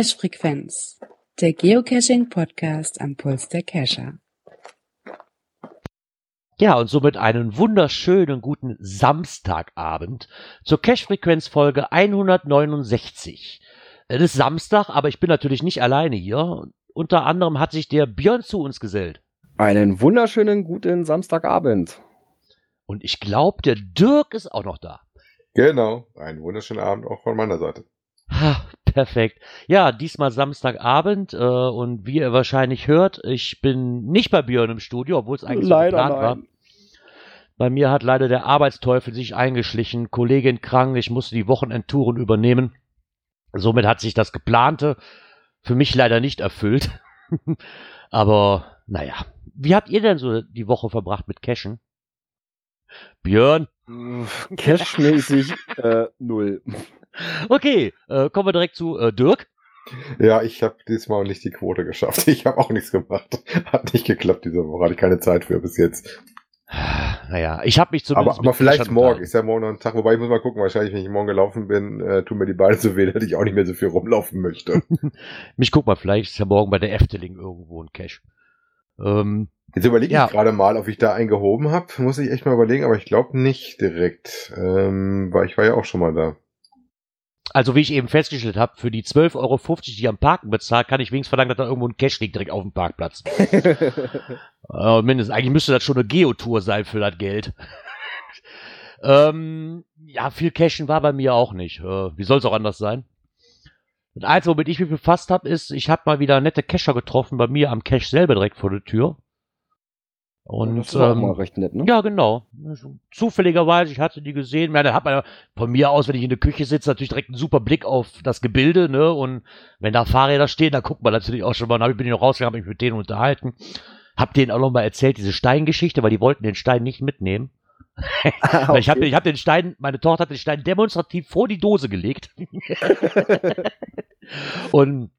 Cache Frequenz, der Geocaching Podcast am Puls der Cacher. Ja, und somit einen wunderschönen guten Samstagabend zur Cache Frequenz Folge 169. Es ist Samstag, aber ich bin natürlich nicht alleine hier. Unter anderem hat sich der Björn zu uns gesellt. Einen wunderschönen guten Samstagabend. Und ich glaube, der Dirk ist auch noch da. Genau, einen wunderschönen Abend auch von meiner Seite. Ha, perfekt. Ja, diesmal Samstagabend äh, und wie ihr wahrscheinlich hört, ich bin nicht bei Björn im Studio, obwohl es eigentlich Leider so geplant war. Bei mir hat leider der Arbeitsteufel sich eingeschlichen, Kollegin krank, ich musste die Wochenendtouren übernehmen. Somit hat sich das geplante für mich leider nicht erfüllt. Aber naja, wie habt ihr denn so die Woche verbracht mit Cashen? Björn? Cash-mäßig äh, null. Okay, äh, kommen wir direkt zu äh, Dirk. Ja, ich habe diesmal nicht die Quote geschafft. Ich habe auch nichts gemacht. Hat nicht geklappt diese Woche. Hatte ich keine Zeit für bis jetzt. Naja, ich habe mich zumindest. Aber, aber vielleicht morgen. Ist ja morgen noch ein Tag. Wobei ich muss mal gucken. Wahrscheinlich, wenn ich morgen gelaufen bin, äh, tun mir die Beine so weh, dass ich auch nicht mehr so viel rumlaufen möchte. Mich guck mal, vielleicht ist ja morgen bei der Efteling irgendwo ein Cache. Ähm, Jetzt überlege Ja. ich gerade mal, ob ich da einen gehoben habe. Muss ich echt mal überlegen. Aber ich glaube nicht direkt. Ähm, weil ich war ja auch schon mal da. Also wie ich eben festgestellt habe, für die 12,50 Euro, die ich am Parken bezahlt, kann ich wenigstens verlangen, dass da irgendwo ein Cache liegt direkt auf dem Parkplatz. Äh, mindestens, eigentlich müsste das schon eine Geotour sein für das Geld. ähm, ja, viel Cashen war bei mir auch nicht. Äh, wie soll es auch anders sein? Das Einzige, womit ich mich befasst habe, ist, ich habe mal wieder nette Cacher getroffen bei mir am Cache selber direkt vor der Tür. Und das ist auch ähm, mal recht nett, ne? ja, genau. Zufälligerweise, ich hatte die gesehen. Ja, da hat man von mir aus, wenn ich in der Küche sitze, natürlich direkt einen super Blick auf das Gebilde, ne? Und wenn da Fahrräder stehen, dann guckt man natürlich auch schon mal. Dann hab ich- bin ich noch rausgegangen, habe mich mit denen unterhalten. Hab denen auch noch mal erzählt, diese Steingeschichte, weil die wollten den Stein nicht mitnehmen. Weil ich habe ich hab den Stein, meine Tochter hat den Stein demonstrativ vor die Dose gelegt. Und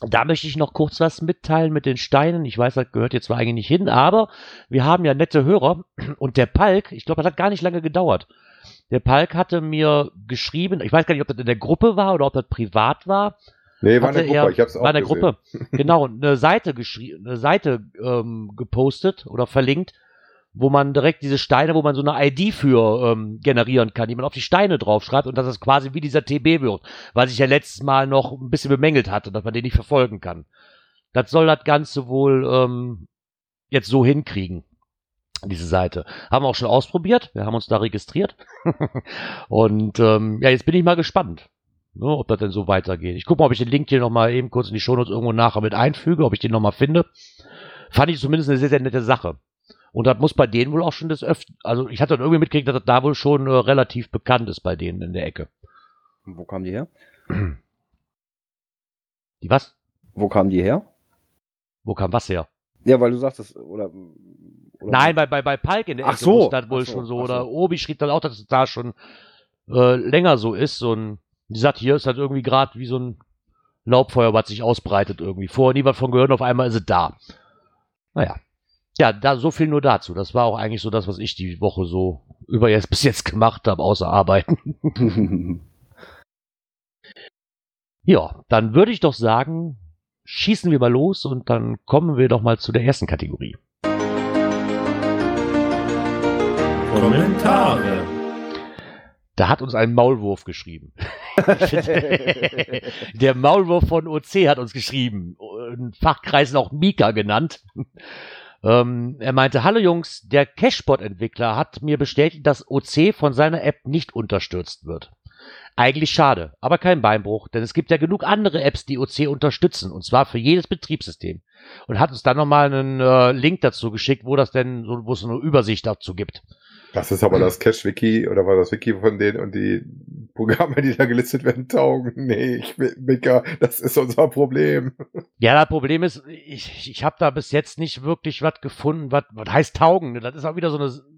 da möchte ich noch kurz was mitteilen mit den Steinen. Ich weiß, das gehört jetzt zwar eigentlich nicht hin, aber wir haben ja nette Hörer. Und der Palk, ich glaube, das hat gar nicht lange gedauert. Der Palk hatte mir geschrieben, ich weiß gar nicht, ob das in der Gruppe war oder ob das privat war. Nee, war hatte eine Gruppe. er- ich hab's auch war eine gesehen. Gruppe. Genau, eine Seite geschrieben, eine Seite ähm, gepostet oder verlinkt, wo man direkt diese Steine, wo man so eine ID für ähm, generieren kann, die man auf die Steine draufschreibt und dass es quasi wie dieser TB wird, was ich ja letztes Mal noch ein bisschen bemängelt hatte, dass man den nicht verfolgen kann. Das soll das Ganze wohl ähm, jetzt so hinkriegen, diese Seite. Haben wir auch schon ausprobiert, wir haben uns da registriert und ähm, ja, jetzt bin ich mal gespannt. Ne, ob das denn so weitergeht. Ich gucke mal, ob ich den Link hier nochmal eben kurz in die Shownotes irgendwo nachher mit einfüge, ob ich den nochmal finde. Fand ich zumindest eine sehr, sehr nette Sache. Und das muss bei denen wohl auch schon das öfter, also ich hatte dann irgendwie mitgekriegt, dass das da wohl schon äh, relativ bekannt ist bei denen in der Ecke. Wo kamen die her? Die was? Wo kamen die her? Wo kam was her? Ja, weil du sagtest, oder. oder Nein, bei, bei, bei Palk in der Ach Ecke so, muss das wohl so, schon so. Oder so. Obi schrieb dann auch, dass es da schon äh, länger so ist. So ein, die sagt, hier ist halt irgendwie gerade wie so ein Laubfeuer, was sich ausbreitet irgendwie. Vorher nie was von gehört, auf einmal ist es da. Naja. Ja, da so viel nur dazu. Das war auch eigentlich so das, was ich die Woche so über jetzt bis jetzt gemacht habe, außer arbeiten. Ja, dann würde ich doch sagen, schießen wir mal los und dann kommen wir doch mal zu der ersten Kategorie. Kommentare. Da hat uns ein Maulwurf geschrieben. Der Maulwurf von OC hat uns geschrieben. In Fachkreisen auch Mika genannt. Ähm, er meinte, hallo Jungs, der Cashbot-Entwickler hat mir bestätigt, dass OC von seiner App nicht unterstützt wird. Eigentlich schade, aber kein Beinbruch, denn es gibt ja genug andere Apps, die OC unterstützen, und zwar für jedes Betriebssystem. Und hat uns dann nochmal einen äh, Link dazu geschickt, wo das denn, so, wo es eine Übersicht dazu gibt. Das ist aber das Cache-Wiki oder war das Wiki von denen und die Programme, die da gelistet werden, taugen. Nee, ich will, Mika, das ist unser Problem. Ja, das Problem ist, ich, ich habe da bis jetzt nicht wirklich was gefunden, was, was heißt taugen. ne? Das ist auch wieder so eine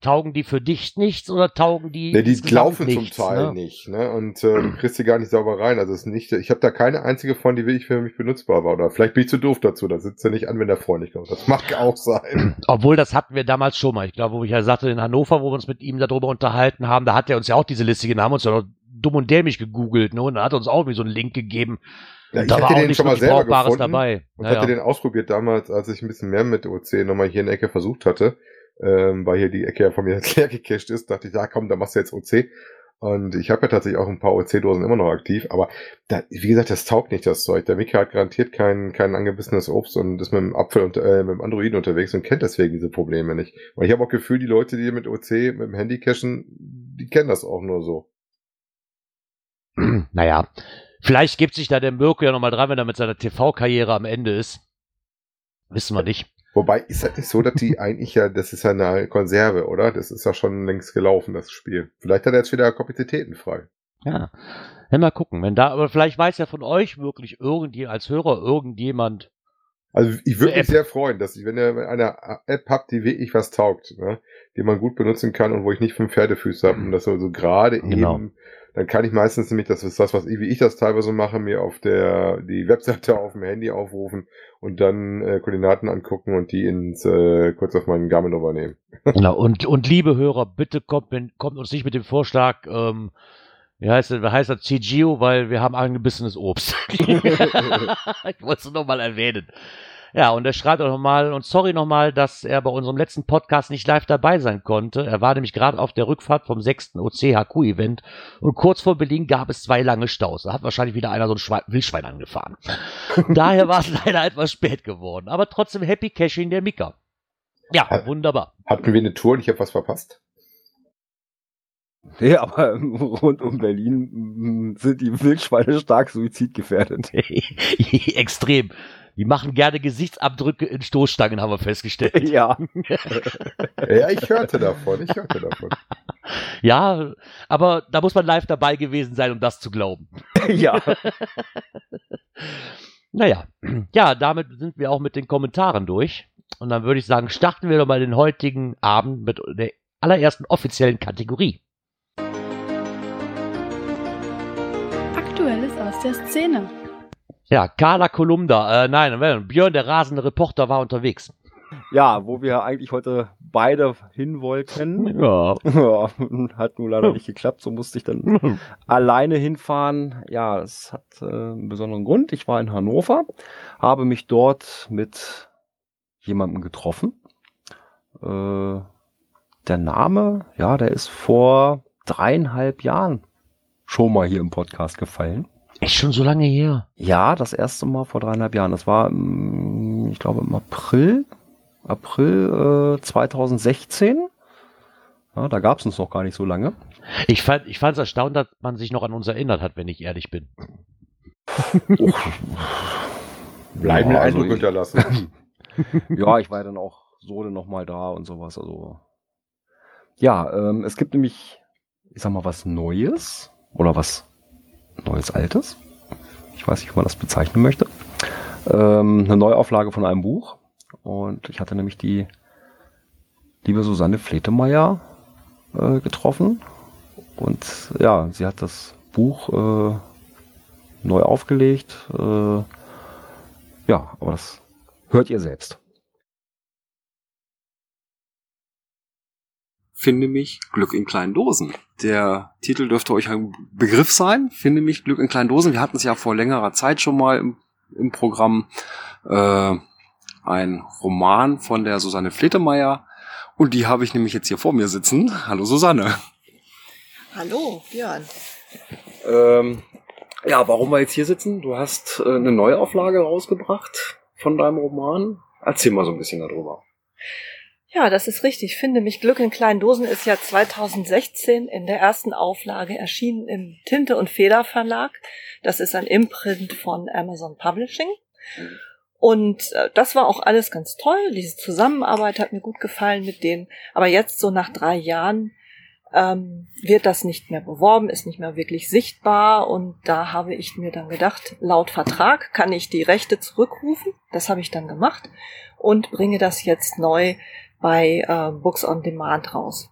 taugen die für dich nichts oder taugen die Nee, die laufen nichts, zum Teil ne? nicht, ne? Und äh, du kriegst die gar nicht sauber rein. Also es ist nicht, ich habe da keine einzige von, die wirklich für mich benutzbar war. Oder vielleicht bin ich zu doof dazu, da sitzt er nicht anwenderfreundlich. drauf. Das mag auch sein. Obwohl, das hatten wir damals schon mal. Ich glaube, wo ich ja sagte, in Hannover, wo wir uns mit ihm darüber unterhalten haben, da hat er uns ja auch diese Liste haben uns ja noch dumm und dämlich gegoogelt, ne? Und da hat er uns auch irgendwie so einen Link gegeben. Ja, ich da war hatte auch den nicht schon mal selber Brauchbares gefunden dabei. und Ja, hatte ja. den ausprobiert damals, als ich ein bisschen mehr mit OC nochmal hier in der Ecke versucht hatte, ähm, weil hier die Ecke ja von mir leer gecached ist, dachte ich, ja komm, dann machst du jetzt OC. Und ich habe ja tatsächlich auch ein paar OC-Dosen immer noch aktiv, aber da, wie gesagt, das taugt nicht, das Zeug. Der Mika hat garantiert kein, kein angebissenes Obst und ist mit dem Apfel und äh, mit dem Androiden unterwegs und kennt deswegen diese Probleme nicht. Und ich habe auch Gefühl, die Leute, die mit OC, mit dem Handy cashen, die kennen das auch nur so. naja, vielleicht gibt sich da der Mirko ja nochmal dran, wenn er mit seiner TV-Karriere am Ende ist. Wissen wir nicht. Wobei, ist das nicht so, dass die eigentlich ja, das ist ja eine Konserve, oder? Das ist ja schon längst gelaufen, das Spiel. Vielleicht hat er jetzt wieder Kapazitäten frei. Ja. ja mal gucken, wenn da, aber vielleicht weiß ja von euch wirklich irgendwie als Hörer irgendjemand. Also ich würde mich sehr freuen, dass ich, wenn ihr eine App habt, die wirklich was taugt, ne? die man gut benutzen kann und wo ich nicht fünf Pferdefüße habe und das so, so gerade Genau. eben, dann kann ich meistens nämlich, das ist das, was ich, wie ich das teilweise mache, mir auf der die Webseite auf dem Handy aufrufen und dann äh, Koordinaten angucken und die ins äh, kurz auf meinen Garmin übernehmen. Genau. Und, und liebe Hörer, bitte kommt, kommt uns nicht mit dem Vorschlag, ähm, wie heißt das, wie heißt das, CGO, weil wir haben angebissenes Obst. ich wollte es nochmal erwähnen. Ja, und er schreibt auch nochmal, und sorry nochmal, dass er bei unserem letzten Podcast nicht live dabei sein konnte. Er war nämlich gerade auf der Rückfahrt vom sechsten OCHQ-Event und kurz vor Berlin gab es zwei lange Staus. Da hat wahrscheinlich wieder einer so ein Schwein, Wildschwein angefahren. Daher war es leider etwas spät geworden. Aber trotzdem Happy Caching der Mika. Ja, wunderbar. Hatten wir eine Tour und ich habe was verpasst? Nee, aber rund um Berlin mm, sind die Wildschweine stark suizidgefährdet. Extrem. Die machen gerne Gesichtsabdrücke in Stoßstangen, haben wir festgestellt. Ja. Ja, ich hörte davon, ich hörte davon. Ja, aber da muss man live dabei gewesen sein, um das zu glauben. ja. Naja, ja, damit sind wir auch mit den Kommentaren durch. Und dann würde ich sagen, starten wir doch mal den heutigen Abend mit der allerersten offiziellen Kategorie. Aktuelles aus der Szene. Ja, Carla Kolumda, äh, nein, Björn, der rasende Reporter, war unterwegs. Ja, wo wir eigentlich heute beide hin wollten. Ja. Ja, hat nur leider nicht geklappt, so musste ich dann alleine hinfahren. Ja, es hat äh, einen besonderen Grund. Ich war in Hannover, habe mich dort mit jemandem getroffen. Äh, der Name, ja, der ist vor dreieinhalb Jahren schon mal hier im Podcast gefallen. Ist schon so lange her. Ja, das erste Mal vor dreieinhalb Jahren. Das war, im, ich glaube, im April, April äh, 2016. Ja, da gab es uns noch gar nicht so lange. Ich fand ich fand's erstaunt, dass man sich noch an uns erinnert hat, wenn ich ehrlich bin. Bleibenden Ja, also Eindruck ich- hinterlassen. ja, ich war dann auch so noch mal da und sowas. Also ja, ähm, es gibt nämlich, ich sag mal, was Neues oder was Neues Altes. Ich weiß nicht, wie man das bezeichnen möchte. Ähm, eine Neuauflage von einem Buch. Und ich hatte nämlich die liebe Susanne Fletemeyer äh, getroffen. Und ja, sie hat das Buch äh, neu aufgelegt. Äh, ja, aber das hört ihr selbst. Finde mich Glück in kleinen Dosen. Der Titel dürfte euch ein Begriff sein. Finde mich Glück in kleinen Dosen. Wir hatten es ja vor längerer Zeit schon mal im, im Programm. Äh, ein Roman von der Susanne Fletemeyer. Und die habe ich nämlich jetzt hier vor mir sitzen. Hallo Susanne. Hallo, Björn. Ähm, ja, warum wir jetzt hier sitzen? Du hast äh, eine Neuauflage rausgebracht von deinem Roman. Erzähl mal so ein bisschen darüber. Ja, das ist richtig. Finde mich Glück in kleinen Dosen ist ja 2016 in der ersten Auflage erschienen im Tinte und Feder Verlag. Das ist ein Imprint von Amazon Publishing. Und äh, das war auch alles ganz toll. Diese Zusammenarbeit hat mir gut gefallen mit denen. Aber jetzt so nach drei Jahren ähm, wird das nicht mehr beworben, ist nicht mehr wirklich sichtbar. Und da habe ich mir dann gedacht, laut Vertrag kann ich die Rechte zurückrufen. Das habe ich dann gemacht und bringe das jetzt neu bei äh, Books on Demand raus.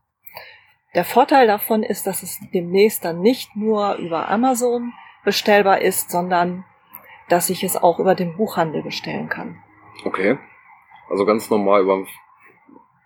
Der Vorteil davon ist, dass es demnächst dann nicht nur über Amazon bestellbar ist, sondern dass ich es auch über den Buchhandel bestellen kann. Okay. Also ganz normal über,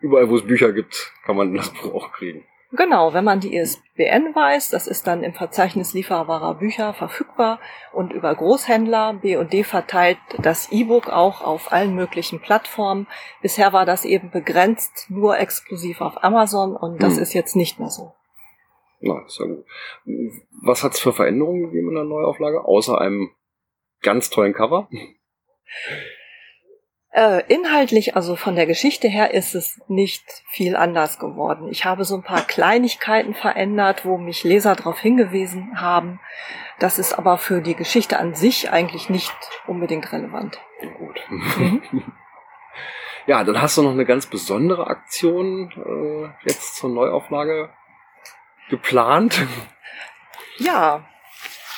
überall, wo es Bücher gibt, kann man das Buch auch kriegen. Genau, wenn man die ISBN weiß, das ist dann im Verzeichnis lieferbarer Bücher verfügbar und über Großhändler B&D verteilt das E-Book auch auf allen möglichen Plattformen. Bisher war das eben begrenzt nur exklusiv auf Amazon und das Hm. ist jetzt nicht mehr so. Na, ist ja gut. Was hat's für Veränderungen gegeben in der Neuauflage, außer einem ganz tollen Cover? Äh, inhaltlich, also von der Geschichte her, ist es nicht viel anders geworden. Ich habe so ein paar Kleinigkeiten verändert, wo mich Leser darauf hingewiesen haben. Das ist aber für die Geschichte an sich eigentlich nicht unbedingt relevant. Gut. Mhm. Ja, dann hast du noch eine ganz besondere Aktion äh, jetzt zur Neuauflage geplant. Ja,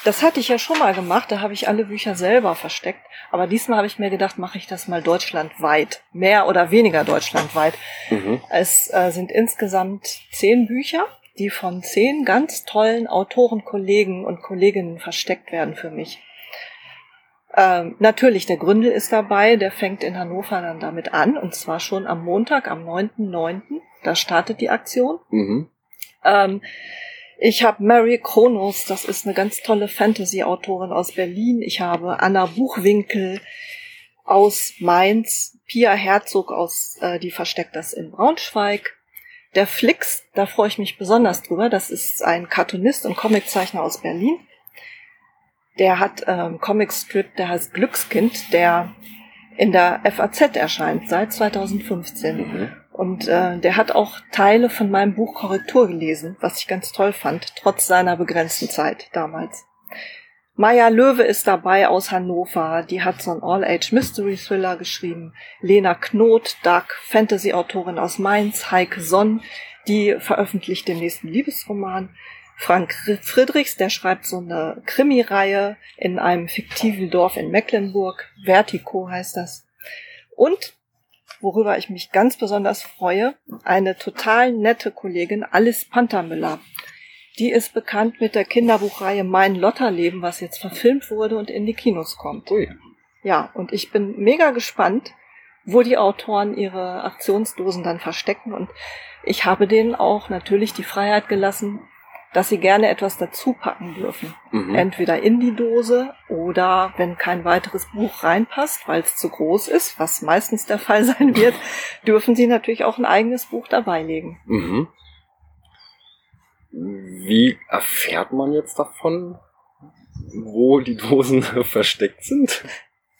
das hatte ich ja schon mal gemacht. Da habe ich alle Bücher selber versteckt. Aber diesmal habe ich mir gedacht, mache ich das mal deutschlandweit. Mehr oder weniger deutschlandweit. Mhm. Es äh, sind insgesamt zehn Bücher, die von zehn ganz tollen Autoren, Kollegen und Kolleginnen versteckt werden für mich. Ähm, natürlich, der Gründel ist dabei, der fängt in Hannover dann damit an, und zwar schon am Montag, am 9.9. Da startet die Aktion. Mhm. Ähm, ich habe Mary Kronos, das ist eine ganz tolle Fantasy-Autorin aus Berlin. Ich habe Anna Buchwinkel aus Mainz, Pia Herzog aus äh, Die versteckt das in Braunschweig. Der Flix, da freue ich mich besonders drüber. Das ist ein Cartoonist und Comiczeichner aus Berlin. Der hat ähm, Comicstrip, der heißt Glückskind, der in der FAZ erscheint seit 2015. Mhm. Und äh, der hat auch Teile von meinem Buch Korrektur gelesen, was ich ganz toll fand, trotz seiner begrenzten Zeit damals. Maya Löwe ist dabei aus Hannover. Die hat so einen All-Age-Mystery-Thriller geschrieben. Lena Knot, Dark Fantasy-Autorin aus Mainz. Heike Sonn, die veröffentlicht den nächsten Liebesroman. Frank Friedrichs, der schreibt so eine Krimireihe in einem fiktiven Dorf in Mecklenburg. Vertigo heißt das. Und worüber ich mich ganz besonders freue, eine total nette Kollegin, Alice Pantermüller. Die ist bekannt mit der Kinderbuchreihe Mein Lotterleben, was jetzt verfilmt wurde und in die Kinos kommt. Ui. Ja, und ich bin mega gespannt, wo die Autoren ihre Aktionsdosen dann verstecken. Und ich habe denen auch natürlich die Freiheit gelassen, dass sie gerne etwas dazu packen dürfen. Mhm. Entweder in die Dose oder wenn kein weiteres Buch reinpasst, weil es zu groß ist, was meistens der Fall sein wird, dürfen sie natürlich auch ein eigenes Buch dabei legen. Mhm. Wie erfährt man jetzt davon, wo die Dosen versteckt sind?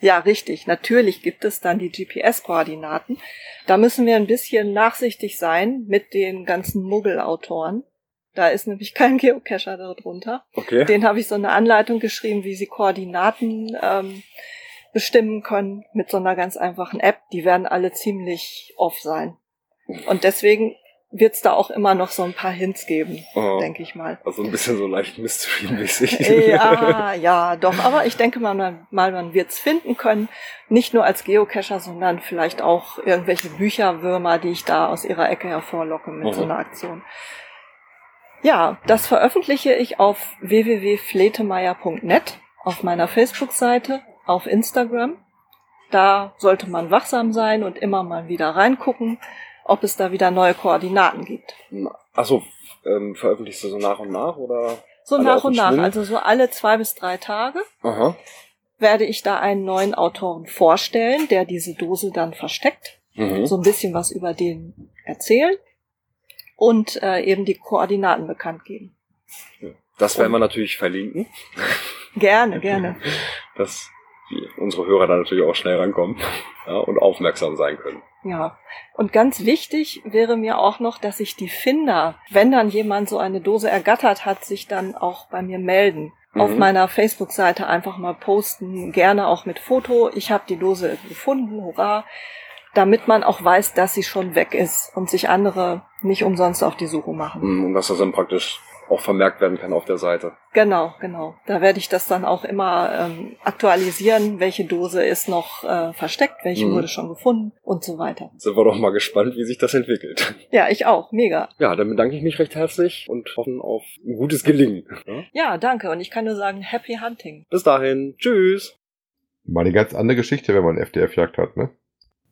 Ja, richtig. Natürlich gibt es dann die GPS-Koordinaten. Da müssen wir ein bisschen nachsichtig sein mit den ganzen Muggel-Autoren. Da ist nämlich kein Geocacher darunter. Okay. Den habe ich so eine Anleitung geschrieben, wie sie Koordinaten ähm, bestimmen können mit so einer ganz einfachen App. Die werden alle ziemlich off sein. Und deswegen wird es da auch immer noch so ein paar Hints geben, Oh. denke ich mal. Also ein bisschen so leicht Mystery-mäßig. Ja, ja, doch. Aber ich denke mal, man, mal, man wird's finden können. Nicht nur als Geocacher, sondern vielleicht auch irgendwelche Bücherwürmer, die ich da aus ihrer Ecke hervorlocke mit Mhm. so einer Aktion. Ja, das veröffentliche ich auf www.fletemeyer.net, auf meiner Facebook-Seite, auf Instagram. Da sollte man wachsam sein und immer mal wieder reingucken, ob es da wieder neue Koordinaten gibt. Achso, ähm, veröffentlichst du so nach und nach oder? So nach und nach, also so alle zwei bis drei Tage. Aha. werde ich da einen neuen Autoren vorstellen, der diese Dose dann versteckt, Mhm. so ein bisschen was über den erzählen und äh, eben die Koordinaten bekannt geben. Das werden wir natürlich verlinken, Gerne, gerne. dass unsere Hörer da natürlich auch schnell rankommen ja, und aufmerksam sein können. Ja. Und ganz wichtig wäre mir auch noch, dass sich die Finder, wenn dann jemand so eine Dose ergattert hat, sich dann auch bei mir melden. Auf Mhm. meiner Facebook-Seite einfach mal posten, gerne auch mit Foto. Ich habe die Dose gefunden, hurra. Damit man auch weiß, dass sie schon weg ist und sich andere nicht umsonst auf die Suche machen. Mhm, Und dass das dann praktisch auch vermerkt werden kann auf der Seite. Genau, genau. Da werde ich das dann auch immer ähm, aktualisieren, welche Dose ist noch äh, versteckt, welche Mhm. wurde schon gefunden und so weiter. Sind wir doch mal gespannt, wie sich das entwickelt. Ja, ich auch. Mega. Ja, dann bedanke ich mich recht herzlich und hoffen auf ein gutes Gelingen. Ja? Ja, danke. Und ich kann nur sagen, happy hunting. Bis dahin, tschüss. Mal eine ganz andere Geschichte, wenn man FDF-Jagd hat, ne?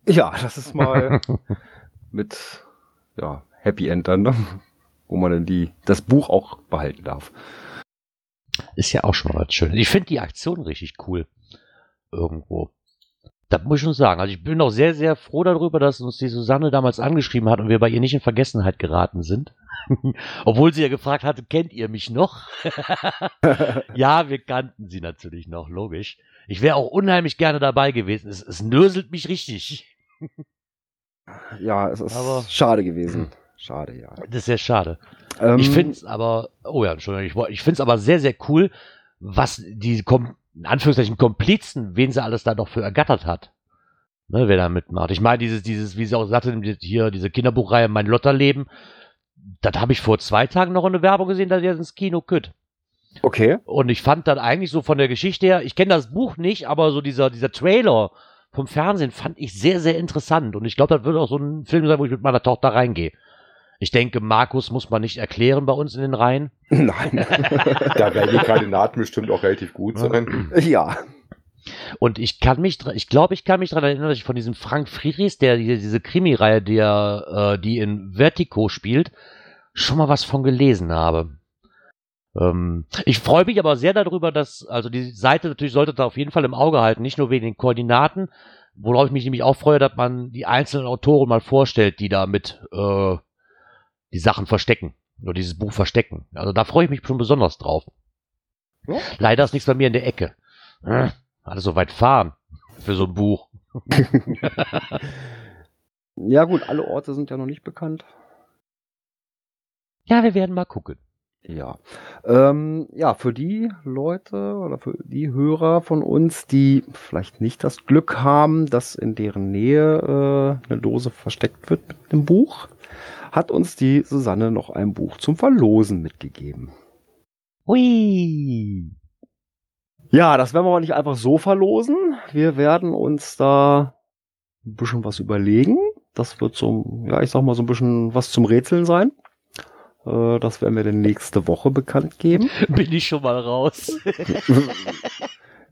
Ja, das ist mal mit ja, Happy End dann. Ne? wo man dann die, das Buch auch behalten darf. Ist ja auch schon mal was Schönes. Ich finde die Aktion richtig cool. Irgendwo. Das muss ich schon sagen. Also ich bin auch sehr, sehr froh darüber, dass uns die Susanne damals angeschrieben hat und wir bei ihr nicht in Vergessenheit geraten sind. Obwohl sie ja gefragt hatte, kennt ihr mich noch? ja, wir kannten sie natürlich noch, logisch. Ich wäre auch unheimlich gerne dabei gewesen. Es, es nöselt mich richtig. ja, es ist Aber- schade gewesen. Schade, ja. Das ist sehr schade. Ähm, Ich finde es aber, oh ja, Entschuldigung, ich, ich finde es aber sehr, sehr cool, was die, in Anführungszeichen, Komplizen, wen sie alles da noch für ergattert hat. Ne, wer da mitmacht. Ich meine, dieses, dieses, wie sie auch sagte, hier, diese Kinderbuchreihe Mein Lotterleben, das habe ich vor zwei Tagen noch in der Werbung gesehen, dass ihr ins Kino könnt. okay. Und ich fand dann eigentlich so von der Geschichte her, ich kenne das Buch nicht, aber so dieser, dieser Trailer vom Fernsehen fand ich sehr, sehr interessant. Und ich glaube, das wird auch so ein Film sein, wo ich mit meiner Tochter reingehe. Ich denke, Markus muss man nicht erklären bei uns in den Reihen. Nein. Da werden die Koordinaten bestimmt auch relativ gut sein. ja. Und ich kann mich, ich glaube, ich kann mich daran erinnern, dass ich von diesem Frank Friedrichs, der die, diese Krimireihe, der, äh, die in Vertigo spielt, schon mal was von gelesen habe. Ähm, ich freue mich aber sehr darüber, dass, also die Seite natürlich sollte da auf jeden Fall im Auge halten, nicht nur wegen den Koordinaten, worauf ich mich nämlich auch freue, dass man die einzelnen Autoren mal vorstellt, die da mit äh, die Sachen verstecken oder dieses Buch verstecken. Also da freue ich mich schon besonders drauf. Ja. Leider ist nichts bei mir in der Ecke. Äh, Alles so weit fahren für so ein Buch. Ja, gut, alle Orte sind ja noch nicht bekannt. Ja, wir werden mal gucken. Ja. Ähm, ja, für die Leute oder für die Hörer von uns, die vielleicht nicht das Glück haben, dass in deren Nähe äh, eine Dose versteckt wird mit dem Buch, hat uns die Susanne noch ein Buch zum Verlosen mitgegeben. Hui. Ja, das werden wir aber nicht einfach so verlosen. Wir werden uns da ein bisschen was überlegen. Das wird so, ja, ich sag mal so ein bisschen was zum Rätseln sein. Äh, Das werden wir dann nächste Woche bekannt geben. Bin ich schon mal raus.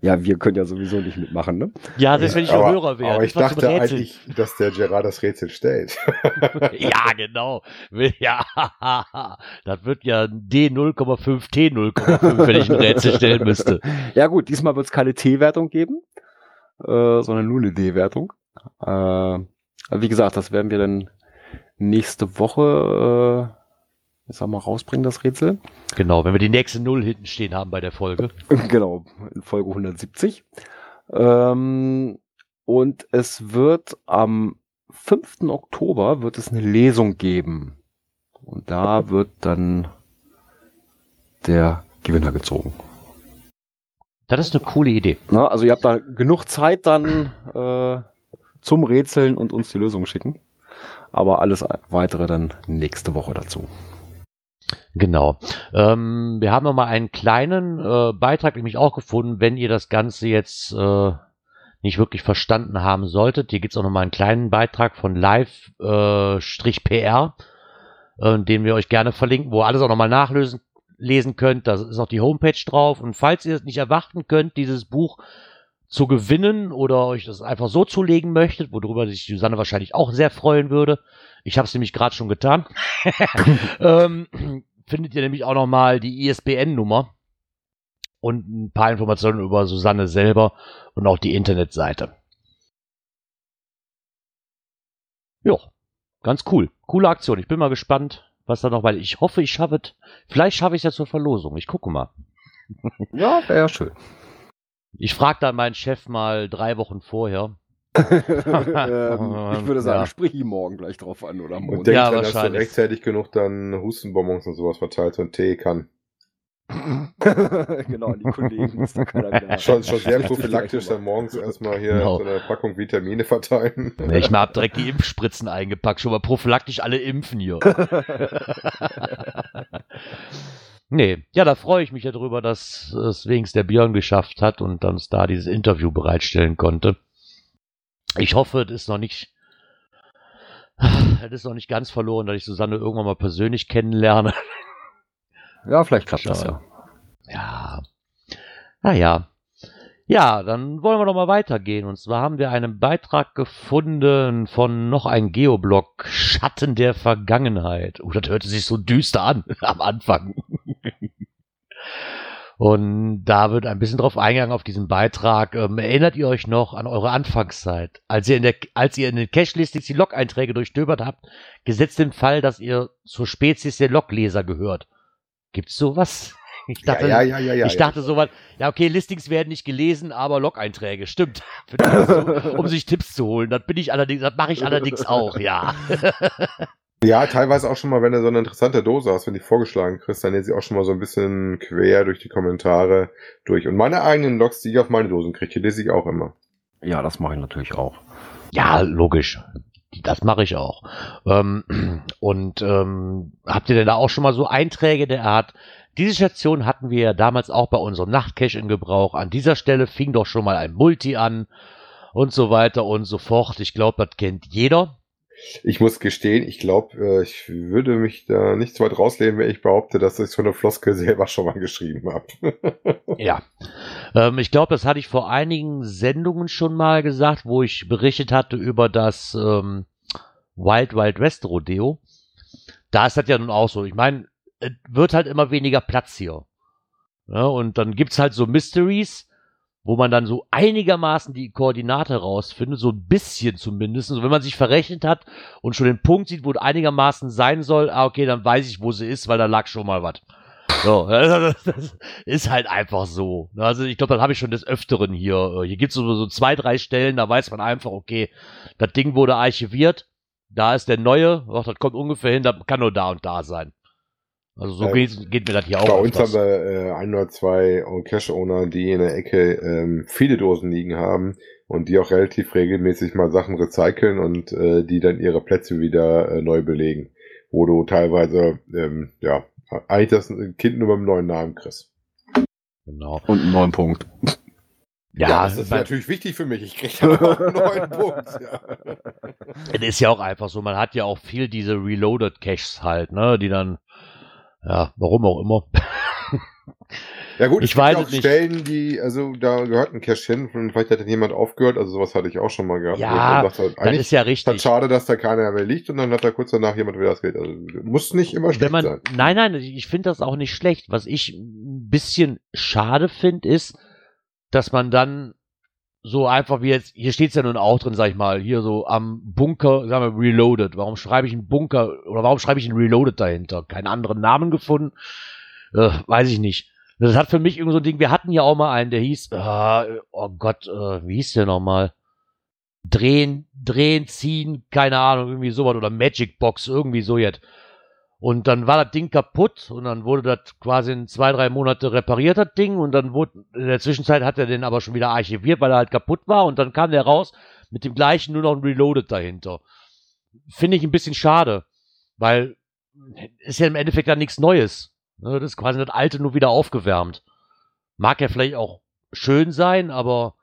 ja, wir können ja sowieso nicht mitmachen, ne? ja, selbst wenn ich aber, Hörer wäre. aber ich dachte eigentlich, dass der Gerard das Rätsel stellt. Ja, genau. Ja, das wird ja ein D0,5, T0,5, wenn ich ein Rätsel stellen müsste. Ja gut, diesmal wird es keine T-Wertung geben, äh, sondern nur eine D-Wertung. Äh, wie gesagt, das werden wir dann nächste Woche, äh, ich sag mal, rausbringen, das Rätsel. Genau, wenn wir die nächste Null hinten stehen haben bei der Folge. genau, in Folge 170. Ähm, und es wird am 5. Oktober wird es eine Lesung geben. Und da wird dann der Gewinner gezogen. Das ist eine coole Idee. Na, also ihr habt da genug Zeit dann äh, zum Rätseln und uns die Lösung schicken. Aber alles weitere dann nächste Woche dazu. Genau. Ähm, wir haben noch mal einen kleinen äh, Beitrag nämlich auch gefunden, wenn ihr das Ganze jetzt äh, nicht wirklich verstanden haben solltet. Hier gibt's auch noch mal einen kleinen Beitrag von live-pr, äh, den wir euch gerne verlinken, wo ihr alles auch noch mal nachlesen lesen könnt. Da ist auch die Homepage drauf. Und falls ihr es nicht erwarten könnt, dieses Buch zu gewinnen oder euch das einfach so zulegen möchtet, worüber sich Susanne wahrscheinlich auch sehr freuen würde. Ich habe es nämlich gerade schon getan. ähm, findet ihr nämlich auch nochmal die ISBN-Nummer und ein paar Informationen über Susanne selber und auch die Internetseite. Ja, ganz cool. Coole Aktion. Ich bin mal gespannt, was da noch, weil ich hoffe, ich schaffe es. Vielleicht schaffe ich es ja zur Verlosung. Ich gucke mal. Ja, wäre ja schön. Ich frage dann meinen Chef mal drei Wochen vorher. ähm, ich würde sagen, Ja. sprich ihn morgen gleich drauf an oder Und morgen. denkt Ja, dann, dass du rechtzeitig genug dann Hustenbonbons und sowas verteilt und Tee kann. genau, an die Kollegen ist da keiner mehr. Schon, schon sehr prophylaktisch dann morgens erstmal hier Genau. so eine Packung Vitamine verteilen. Nee, ich hab direkt die Impfspritzen eingepackt, schon mal prophylaktisch alle impfen hier. nee, ja, da freue ich mich ja drüber, dass es wenigstens der Björn geschafft hat und uns da dieses Interview bereitstellen konnte. Ich hoffe, es ist noch nicht, es ist noch nicht ganz verloren, dass ich Susanne irgendwann mal persönlich kennenlerne. Ja, vielleicht klappt das ja. Ja. Naja. Ja, dann wollen wir doch mal weitergehen. Und zwar haben wir einen Beitrag gefunden von noch ein Geoblog Schatten der Vergangenheit. Oh, das hörte sich so düster an am Anfang. Und da wird ein bisschen drauf eingegangen auf diesen Beitrag. Ähm, erinnert ihr euch noch an eure Anfangszeit, als ihr in der, als ihr in den Cache-Listings die Log-Einträge durchstöbert habt, gesetzt den Fall, dass ihr zur Spezies der Logleser gehört. Gibt's sowas? Ich dachte, ja, ja, ja, ja, ich ja. dachte sowas, ja, okay, Listings werden nicht gelesen, aber Log-Einträge, stimmt. Um sich Tipps zu holen. Das bin ich allerdings, das mache ich allerdings auch, ja. Ja, teilweise auch schon mal, wenn du so eine interessante Dose hast, wenn die vorgeschlagen kriegst, dann lese ich auch schon mal so ein bisschen quer durch die Kommentare durch. Und meine eigenen Logs, die ich auf meine Dosen kriege, die lese ich auch immer. Ja, das mache ich natürlich auch. Ja, logisch. Das mache ich auch. Ähm, und ähm, habt ihr denn da auch schon mal so Einträge der Art? Diese Station hatten wir ja damals auch bei unserem Nachtcache in Gebrauch. An dieser Stelle fing doch schon mal ein Multi an und so weiter und so fort. Ich glaube, das kennt jeder. Ich muss gestehen, ich glaube, äh, ich würde mich da nicht so weit rauslehnen, wenn ich behaupte, dass ich so eine Floskel selber schon mal geschrieben habe. Ja. Ähm, ich glaube, das hatte ich vor einigen Sendungen schon mal gesagt, wo ich berichtet hatte über das ähm, Wild Wild West Rodeo. Da ist das ja nun auch so. Ich meine, es wird halt immer weniger Platz hier. Ja, und dann gibt's halt so Mysteries, wo man dann so einigermaßen die Koordinate rausfindet, so ein bisschen zumindest. Also wenn man sich verrechnet hat und schon den Punkt sieht, wo es einigermaßen sein soll, ah, okay, dann weiß ich, wo sie ist, weil da lag schon mal was. So, das ist halt einfach so. Also ich glaube, das habe ich schon des Öfteren hier. Hier gibt es so, so zwei, drei Stellen, da weiß man einfach, okay, das Ding wurde archiviert, da ist der neue, ach, das kommt ungefähr hin, das kann nur da und da sein. Also so Ähm, geht, geht mir das hier auch. Bei uns haben wir äh, ein oder zwei Cache-Owner, die in der Ecke ähm, viele Dosen liegen haben und die auch relativ regelmäßig mal Sachen recyceln und äh, die dann ihre Plätze wieder äh, neu belegen. Wo du teilweise, ähm, ja, eigentlich das Kind nur beim neuen Namen kriegst. Genau. Und einen neuen Punkt. Ja, das ist natürlich wichtig für mich. Ich kriege dann auch einen neuen Punkt. Ja. Es ist ja auch einfach so, man hat ja auch viel diese Reloaded Caches halt, ne, die dann, ja, warum auch immer. Ja gut, Ich es gibt weiß ja es auch nicht. Stellen, die, also da gehört ein Cache hin, und vielleicht hat dann jemand aufgehört, also sowas hatte ich auch schon mal gehabt. Ja, dann Das ist ja richtig. schade, dass da keiner mehr liegt und dann hat da kurz danach jemand wieder das Geld. Also muss nicht immer Wenn schlecht man, sein. nein, nein, ich finde das auch nicht schlecht. Was ich ein bisschen schade finde, ist, dass man dann so einfach wie jetzt, hier steht es ja nun auch drin, sag ich mal, hier so am Bunker, sagen wir, Reloaded. Warum schreibe ich einen Bunker oder warum schreibe ich einen Reloaded dahinter? Keinen anderen Namen gefunden? Äh, weiß ich nicht. Das hat für mich irgendwie so ein Ding, wir hatten ja auch mal einen, der hieß, äh, oh Gott, äh, wie hieß der nochmal? Drehen, drehen, ziehen, keine Ahnung, irgendwie sowas oder Magic Box, irgendwie so jetzt. Und dann war das Ding kaputt und dann wurde das quasi in zwei, drei Monate repariert, das Ding. Und dann wurde, in der Zwischenzeit hat er den aber schon wieder archiviert, weil er halt kaputt war. Und dann kam der raus mit dem gleichen, nur noch ein Reloaded dahinter. Finde ich ein bisschen schade, weil ist ja im Endeffekt dann nichts Neues. Ne, Das ist quasi das alte nur wieder aufgewärmt. Mag ja vielleicht auch schön sein, aber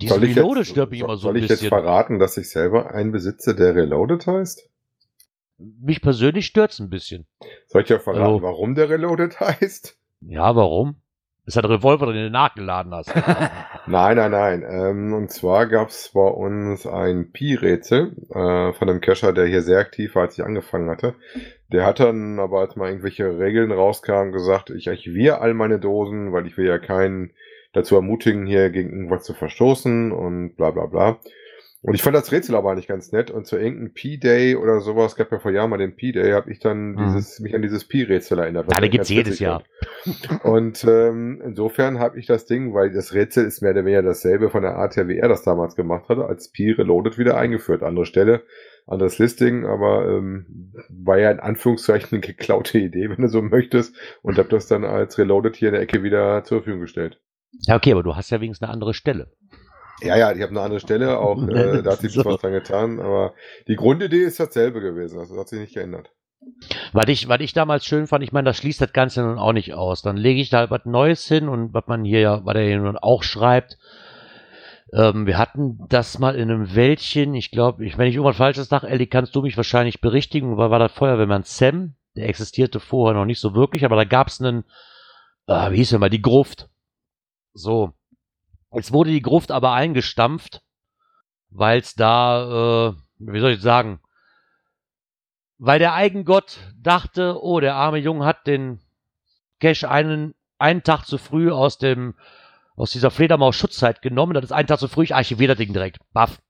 Soll ich Reloaded jetzt, stört mich soll, immer so soll ein ich jetzt bisschen. verraten, dass ich selber einen besitze, der Reloaded heißt? Mich persönlich stört's ein bisschen. Soll ich ja verraten, Also- warum der Reloaded heißt? Ja, warum? Ist ein Revolver, den du nachgeladen hast. Nein, nein, nein. Ähm, und zwar gab es bei uns ein Pi-Rätsel äh, von einem Cacher, der hier sehr aktiv war, als ich angefangen hatte. Der hat dann aber, als mal irgendwelche Regeln rauskamen, gesagt, ich archiviere all meine Dosen, weil ich will ja keinen dazu ermutigen, hier gegen irgendwas zu verstoßen und bla bla bla. Und ich fand das Rätsel aber eigentlich ganz nett. Und zu irgendeinem Pi-Day oder sowas, gab ja vor Jahren mal den Pi-Day, habe ich dann Mhm. dieses, mich an dieses Pi-Rätsel erinnert. Ja, ich gibt's jedes Jahr. fand. Und ähm, insofern habe ich das Ding, weil das Rätsel ist mehr oder weniger dasselbe von der Art her, wie er das damals gemacht hatte, als Pi Reloaded wieder eingeführt. Andere Stelle, anderes Listing, aber ähm, war ja in Anführungszeichen eine geklaute Idee, wenn du so möchtest, und habe das dann als Reloaded hier in der Ecke wieder zur Verfügung gestellt. Ja, okay, aber du hast ja wenigstens eine andere Stelle. Ja, ja, ich habe eine andere Stelle, auch äh, da hat sich So. was dran getan, aber die Grundidee ist dasselbe gewesen, also das hat sich nicht geändert. Was ich, was ich damals schön fand, ich meine, das schließt das Ganze nun auch nicht aus. Dann lege ich da halt was Neues hin und was man hier ja, was er hier nun auch schreibt. Ähm, wir hatten das mal in einem Wäldchen, ich glaube, ich, wenn ich irgendwas Falsches sage, Ellie, kannst du mich wahrscheinlich berichtigen, weil war das Feuerwehrmann Sam, der existierte vorher noch nicht so wirklich, aber da gab es einen, äh, wie hieß der mal, die Gruft. So. Jetzt wurde die Gruft aber eingestampft, weil es da, äh, wie soll ich sagen, weil der Eigengott dachte, oh, der arme Junge hat den Cash einen, einen Tag zu früh aus dem, aus dieser Fledermaus-Schutzzeit genommen. Das ist einen Tag zu früh, ich archiviere das Ding direkt. Baff.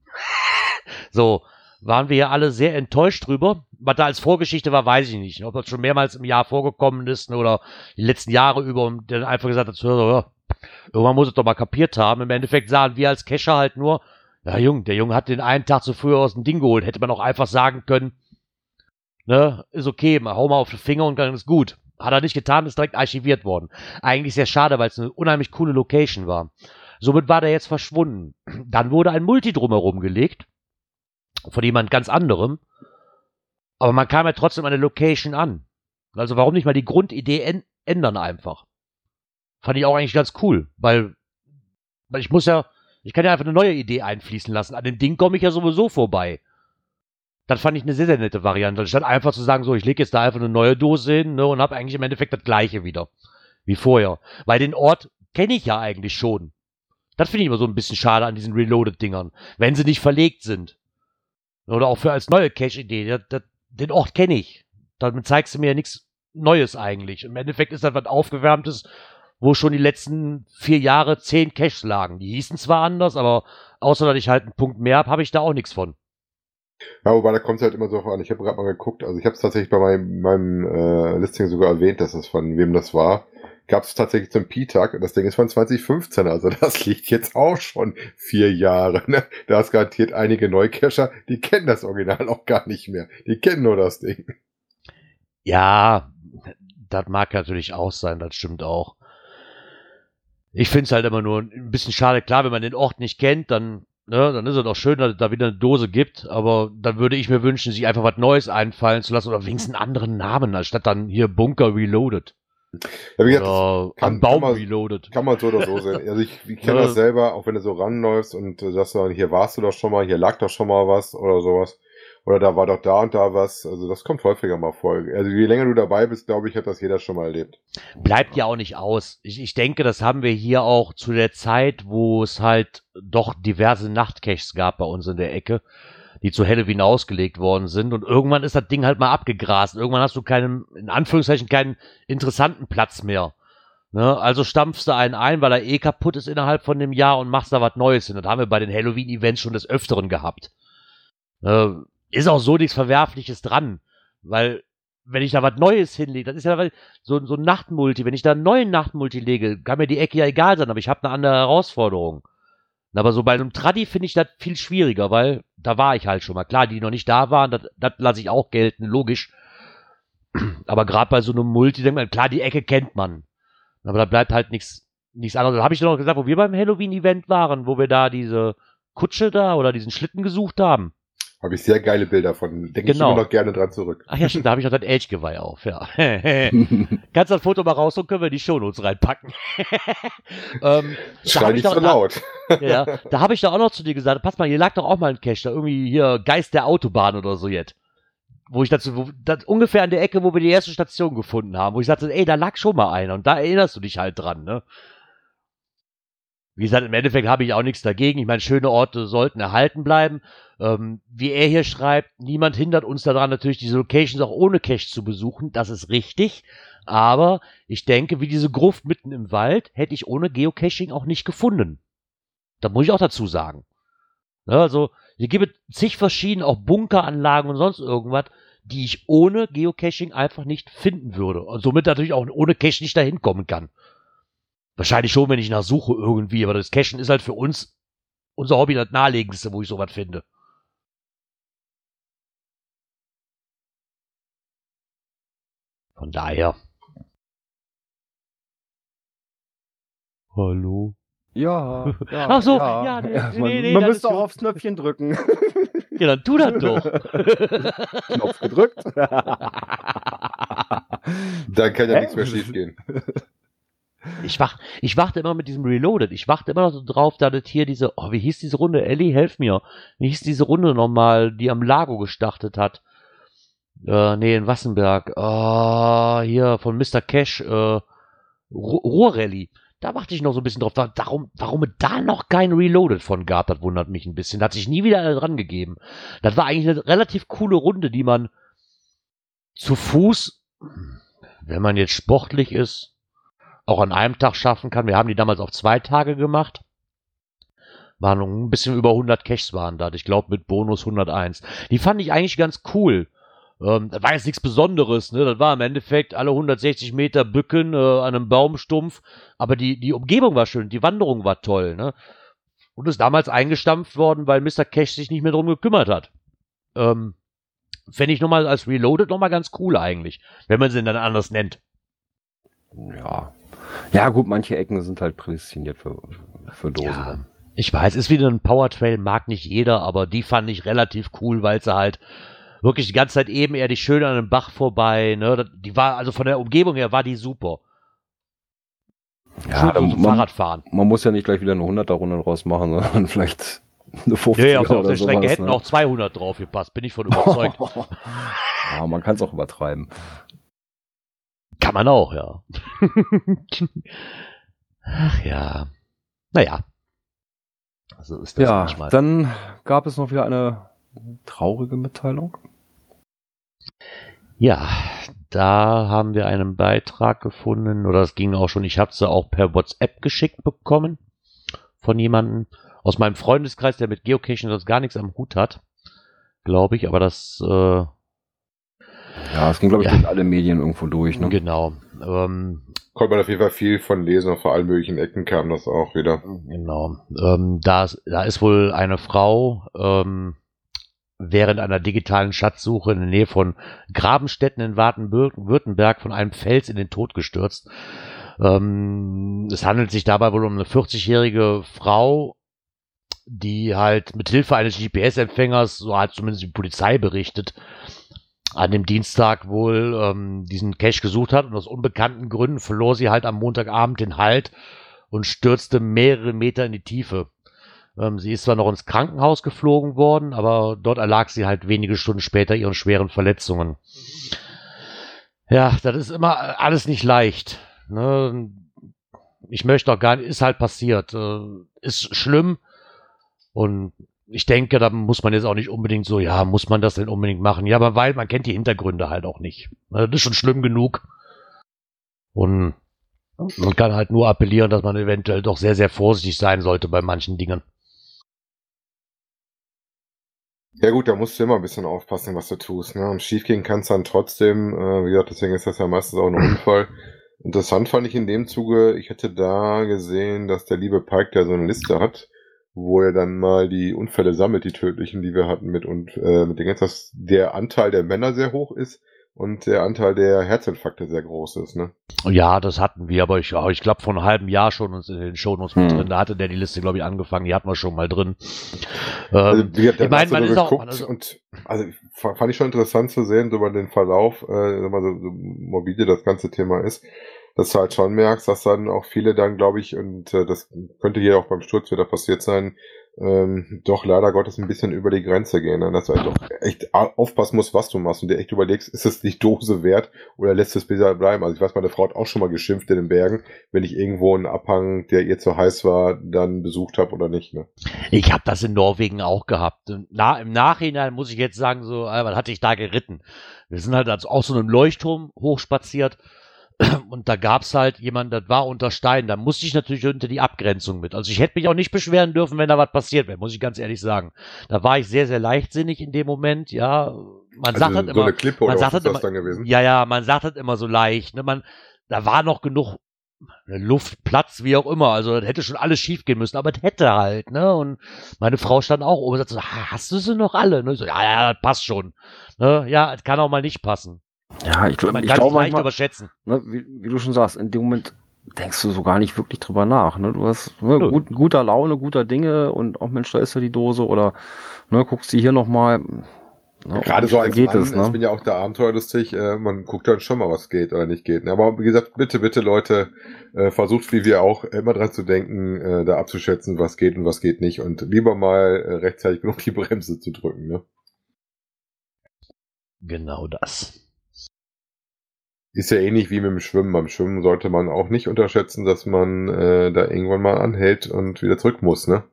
so, waren wir ja alle sehr enttäuscht drüber. Was da als Vorgeschichte war, weiß ich nicht. Ob das schon mehrmals im Jahr vorgekommen ist oder die letzten Jahre über und der einfach gesagt hat, ja, irgendwann muss es doch mal kapiert haben. Im Endeffekt sahen wir als Cacher halt nur, ja, Junge, der Junge hat den einen Tag zu früh aus dem Ding geholt. Hätte man auch einfach sagen können, ne, ist okay, hau mal auf den Finger und dann ist gut. Hat er nicht getan, ist direkt archiviert worden. Eigentlich sehr schade, weil es eine unheimlich coole Location war. Somit war der jetzt verschwunden. Dann wurde ein Multi drumherum gelegt. Von jemand ganz anderem. Aber man kam ja trotzdem an der Location an. Also warum nicht mal die Grundidee ändern einfach? Fand ich auch eigentlich ganz cool, weil, weil ich muss ja, ich kann ja einfach eine neue Idee einfließen lassen. An dem Ding komme ich ja sowieso vorbei. Das fand ich eine sehr, sehr nette Variante. Anstatt einfach zu sagen, so, ich lege jetzt da einfach eine neue Dose hin ne, und habe eigentlich im Endeffekt das gleiche wieder. Wie vorher. Weil den Ort kenne ich ja eigentlich schon. Das finde ich immer so ein bisschen schade an diesen Reloaded-Dingern. Wenn sie nicht verlegt sind. Oder auch für als neue Cache-Idee. Den Ort kenne ich. Damit zeigst du mir ja nichts Neues eigentlich. Im Endeffekt ist das was Aufgewärmtes, wo schon die letzten vier Jahre zehn Caches lagen. Die hießen zwar anders, aber außer dass ich halt einen Punkt mehr habe, habe ich da auch nichts von. Ja, wobei da kommt es halt immer so an. Ich habe gerade mal geguckt, also ich habe es tatsächlich bei meinem, meinem äh, Listing sogar erwähnt, dass es von wem das war. Gab es tatsächlich zum P-Tag und das Ding ist von 2015, also das liegt jetzt auch schon vier Jahre. Ne? Da ist garantiert einige Neucacher, die kennen das Original auch gar nicht mehr. Die kennen nur das Ding. Ja, das mag natürlich auch sein, das stimmt auch. Ich finde es halt immer nur ein bisschen schade. Klar, wenn man den Ort nicht kennt, dann Ne, dann ist es doch schön, dass es da wieder eine Dose gibt, aber dann würde ich mir wünschen, sich einfach was Neues einfallen zu lassen oder wenigstens einen anderen Namen, anstatt dann hier Bunker Reloaded. Ja, wie gesagt, oder kann, Baum kann man, Reloaded. Kann man so oder so sehen. Also ich, ich kenne das selber, auch wenn du so ranläufst und sagst dann, hier warst du doch schon mal, hier lag doch schon mal was oder sowas. Oder da war doch da und da was. Also das kommt häufiger mal vor. Also je länger du dabei bist, glaube ich, hat das jeder schon mal erlebt. Bleibt ja auch nicht aus. Ich, ich denke, das haben wir hier auch zu der Zeit, wo es halt doch diverse Nachtcaches gab bei uns in der Ecke, die zu Halloween ausgelegt worden sind. Und irgendwann ist das Ding halt mal abgegrast. Irgendwann hast du keinen, in Anführungszeichen, keinen interessanten Platz mehr. Ne? Also stampfst du einen ein, weil er eh kaputt ist innerhalb von dem Jahr und machst da was Neues hin. Das haben wir bei den Halloween-Events schon des Öfteren gehabt. Ne? Ist auch so nichts Verwerfliches dran. Weil, wenn ich da was Neues hinlege, das ist ja so, so ein Nachtmulti. Wenn ich da einen neuen Nachtmulti lege, kann mir die Ecke ja egal sein, aber ich habe eine andere Herausforderung. Aber so bei einem Traddy finde ich das viel schwieriger, weil da war ich halt schon mal. Klar, die noch nicht da waren, das, lasse ich auch gelten, logisch. Aber gerade bei so einem Multi denkt man, klar, die Ecke kennt man. Aber da bleibt halt nichts nichts anderes. Da habe ich doch noch gesagt, wo wir beim Halloween-Event waren, wo wir da diese Kutsche da oder diesen Schlitten gesucht haben. Habe ich sehr geile Bilder von. Denke genau. ich immer noch gerne dran zurück. Ach ja, stimmt, da habe ich noch das Elchgeweih auf, ja. Kannst du das Foto mal raus und können wir die Shownotes reinpacken. ähm, Schrei nicht so laut. ja, da habe ich da auch noch zu dir gesagt, pass mal, hier lag doch auch mal ein Cache, da irgendwie hier Geist der Autobahn oder so jetzt. Wo ich dazu, wo, das, ungefähr an der Ecke, wo wir die erste Station gefunden haben, wo ich sagte, ey, da lag schon mal einer und da erinnerst du dich halt dran, ne? Wie gesagt, im Endeffekt habe ich auch nichts dagegen. Ich meine, schöne Orte sollten erhalten bleiben. Ähm, wie er hier schreibt, niemand hindert uns daran, natürlich diese Locations auch ohne Cache zu besuchen. Das ist richtig. Aber ich denke, wie diese Gruft mitten im Wald, hätte ich ohne Geocaching auch nicht gefunden. Da muss ich auch dazu sagen. Ja, also, hier gibt es zig verschiedene, auch Bunkeranlagen und sonst irgendwas, die ich ohne Geocaching einfach nicht finden würde. Und somit natürlich auch ohne Cache nicht dahin kommen kann. Wahrscheinlich schon, wenn ich nachsuche irgendwie, aber das Cachen ist halt für uns unser Hobby das naheliegendste, wo ich sowas finde. Von daher. Hallo? Ja. ja Ach so, ja. ja nee, ja man, nee, nee, man müsste auch aufs Knöpfchen drücken. Ja, dann tu das doch. Knopf gedrückt. dann kann ja Hä? nichts mehr schief gehen. Ich, wach, ich warte immer mit diesem Reloaded. Ich warte immer noch so drauf, dass das hier diese, oh, wie hieß diese Runde? Ellie, helf mir. Wie hieß diese Runde nochmal, die am Lago gestartet hat? Äh, nee, in Wassenberg. Oh, hier von Mr. Cash, äh, Ruhrrally. da warte ich noch so ein bisschen drauf. Warum, warum es da noch kein Reloaded von gab, das wundert mich ein bisschen. Da hat sich nie wieder dran gegeben. Das war eigentlich eine relativ coole Runde, die man zu Fuß, wenn man jetzt sportlich ist, auch an einem Tag schaffen kann. Wir haben die damals auf zwei Tage gemacht. Waren ein bisschen über 100 Caches waren da. Ich glaube mit Bonus 101. Die fand ich eigentlich ganz cool. Ähm, das war jetzt nichts Besonderes, ne? Das war im Endeffekt alle 160 Meter Bücken äh, an einem Baumstumpf. Aber die, die Umgebung war schön, die Wanderung war toll, ne? Und ist damals eingestampft worden, weil Mr. Cash sich nicht mehr drum gekümmert hat. Ähm, Fände ich nochmal als Reloaded nochmal ganz cool eigentlich, wenn man sie dann anders nennt. Ja. Ja, gut, manche Ecken sind halt prädestiniert für, für Dosen. Ja, ich weiß, ist wieder ein Powertrail, mag nicht jeder, aber die fand ich relativ cool, weil sie halt wirklich die ganze Zeit eben eher die schön an einem Bach vorbei, ne? Die war, also von der Umgebung her war die super. Ja, man, Fahrradfahren. Man muss ja nicht gleich wieder eine 100er Runde draus machen, sondern vielleicht eine 50 ja, auf, auf der Strecke hätten ne? auch 200 drauf gepasst, bin ich von überzeugt. ja, man kann es auch übertreiben. Kann man auch, ja. Ach ja. Naja. Also ist das ja, manchmal. dann gab es noch wieder eine traurige Mitteilung. Ja, da haben wir einen Beitrag gefunden, oder es ging auch schon, ich habe sie auch per WhatsApp geschickt bekommen von jemandem aus meinem Freundeskreis, der mit Geocaching sonst gar nichts am Hut hat, glaube ich, aber das äh, ja, es ging, glaube ich, ja. durch alle Medien irgendwo durch. Ne? Genau. Ähm, Konnte man auf jeden Fall viel von lesen und vor allen möglichen Ecken kam das auch wieder. Genau. Ähm, da, da ist wohl eine Frau ähm, während einer digitalen Schatzsuche in der Nähe von Grabenstätten in Baden-Württemberg von einem Fels in den Tod gestürzt. Ähm, es handelt sich dabei wohl um eine 40-jährige Frau, die halt mit Hilfe eines GPS-Empfängers, so hat zumindest die Polizei berichtet, an dem Dienstag wohl ähm, diesen Cache gesucht hat und aus unbekannten Gründen verlor sie halt am Montagabend den Halt und stürzte mehrere Meter in die Tiefe. Ähm, sie ist zwar noch ins Krankenhaus geflogen worden, aber dort erlag sie halt wenige Stunden später ihren schweren Verletzungen. Ja, das ist immer alles nicht leicht. Ne? Ich möchte auch gar nicht, ist halt passiert. Äh, ist schlimm und ich denke, da muss man jetzt auch nicht unbedingt so, ja, muss man das denn unbedingt machen? Ja, aber weil man kennt die Hintergründe halt auch nicht. Ne? Das ist schon schlimm genug. Und man kann halt nur appellieren, dass man eventuell doch sehr, sehr vorsichtig sein sollte bei manchen Dingen. Ja gut, da musst du immer ein bisschen aufpassen, was du tust. Ne? Und schief gehen kann es dann trotzdem. Äh, wie gesagt, deswegen ist das ja meistens auch ein Unfall. Interessant fand ich in dem Zuge, ich hätte da gesehen, dass der liebe Pike, der so eine Liste hat, wo er dann mal die Unfälle sammelt, die tödlichen, die wir hatten mit und äh, mit den ganzen, dass der Anteil der Männer sehr hoch ist und der Anteil der Herzinfarkte sehr groß ist, ne? Ja, das hatten wir, aber ich, ich glaube vor einem halben Jahr schon uns in den Shownotes hm. drin. Da hatte der die Liste, glaube ich, angefangen. Die hatten wir schon mal drin. Also, ähm, ich meine, man ist auch, also, und also fand ich schon interessant zu sehen, so über den Verlauf, äh, so, so morbide das ganze Thema ist dass du halt schon merkst, dass dann auch viele dann, glaube ich, und äh, das könnte hier auch beim Sturz wieder passiert sein, ähm, doch leider Gottes ein bisschen über die Grenze gehen. Ne? Dass du halt doch echt aufpassen musst, was du machst und dir echt überlegst, ist es die Dose wert oder lässt es besser bleiben? Also ich weiß, meine Frau hat auch schon mal geschimpft in den Bergen, wenn ich irgendwo einen Abhang, der ihr zu heiß war, dann besucht habe oder nicht. Ne? Ich habe das in Norwegen auch gehabt. Na, Im Nachhinein muss ich jetzt sagen, so, was hatte ich da geritten? Wir sind halt auch so einem Leuchtturm hochspaziert und da gab's halt jemand, das war unter Stein. Da musste ich natürlich unter die Abgrenzung mit. Also ich hätte mich auch nicht beschweren dürfen, wenn da was passiert wäre, muss ich ganz ehrlich sagen. Da war ich sehr, sehr leichtsinnig in dem Moment, ja. Man also sagt halt so immer. Eine Klippe man sagt halt immer, dann gewesen? Ja, ja, man sagt halt immer so leicht. Ne? Man, da war noch genug Luft, Platz, wie auch immer. Also das hätte schon alles schief gehen müssen, aber es hätte halt, ne? Und meine Frau stand auch oben und sagte so, hast du sie noch alle? Ne? So, ja, ja, das passt schon. Ne? Ja, es kann auch mal nicht passen. Ja, ich, glaub, Man ich glaube manchmal, überschätzen. Ne, wie, wie, du schon sagst, in dem Moment denkst du so gar nicht wirklich drüber nach. Ne? Du hast ne, gut, guter Laune, guter Dinge und auch Mensch, da ist ja die Dose oder ne, guckst du hier nochmal. Ne, Gerade so als geht Mann, es, ne? ich bin ja auch der abenteuerlustig, äh, man guckt dann schon mal, was geht oder nicht geht. Ne? Aber wie gesagt, bitte, bitte Leute, äh, versucht wie wir auch immer dran zu denken, äh, da abzuschätzen, was geht und was geht nicht und lieber mal äh, rechtzeitig genug die Bremse zu drücken. Ne? Genau das. Ist ja ähnlich wie mit dem Schwimmen. Beim Schwimmen sollte man auch nicht unterschätzen, dass man äh, da irgendwann mal anhält und wieder zurück muss, ne?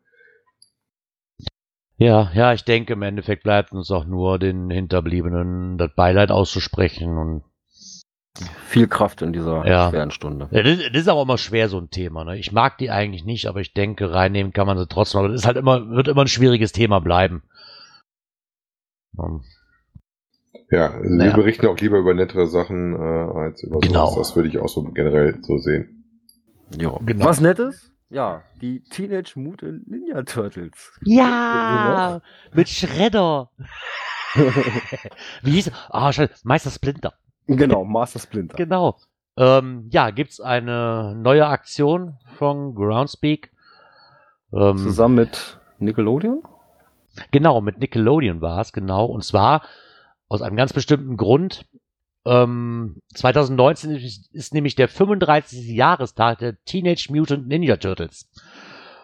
Ja, ja, ich denke, im Endeffekt bleibt uns auch nur den Hinterbliebenen das Beileid auszusprechen und Viel Kraft in dieser Ja. schweren Stunde. Ja, das, das ist aber immer schwer, so ein Thema. Ne? Ich mag die eigentlich nicht, aber ich denke, reinnehmen kann man sie trotzdem. Aber das ist halt immer, wird immer ein schwieriges Thema bleiben. Ähm, Ja, also Naja. wir berichten auch lieber über nettere Sachen äh, als über Genau. sowas. Das würde ich auch so generell so sehen. Ja. Genau. Was Nettes? Ja, die Teenage Mutant Ninja Turtles. Ja, mit Schredder. Wie hieß er? Ah, scheiße, Meister Splinter. genau, Master Splinter. Genau. Ähm, ja, gibt's eine neue Aktion von Groundspeak. Ähm, Zusammen mit Nickelodeon? Genau, mit Nickelodeon war es, genau. Und zwar aus einem ganz bestimmten Grund. Ähm, 2019 ist, ist nämlich der 35. Jahrestag der Teenage Mutant Ninja Turtles.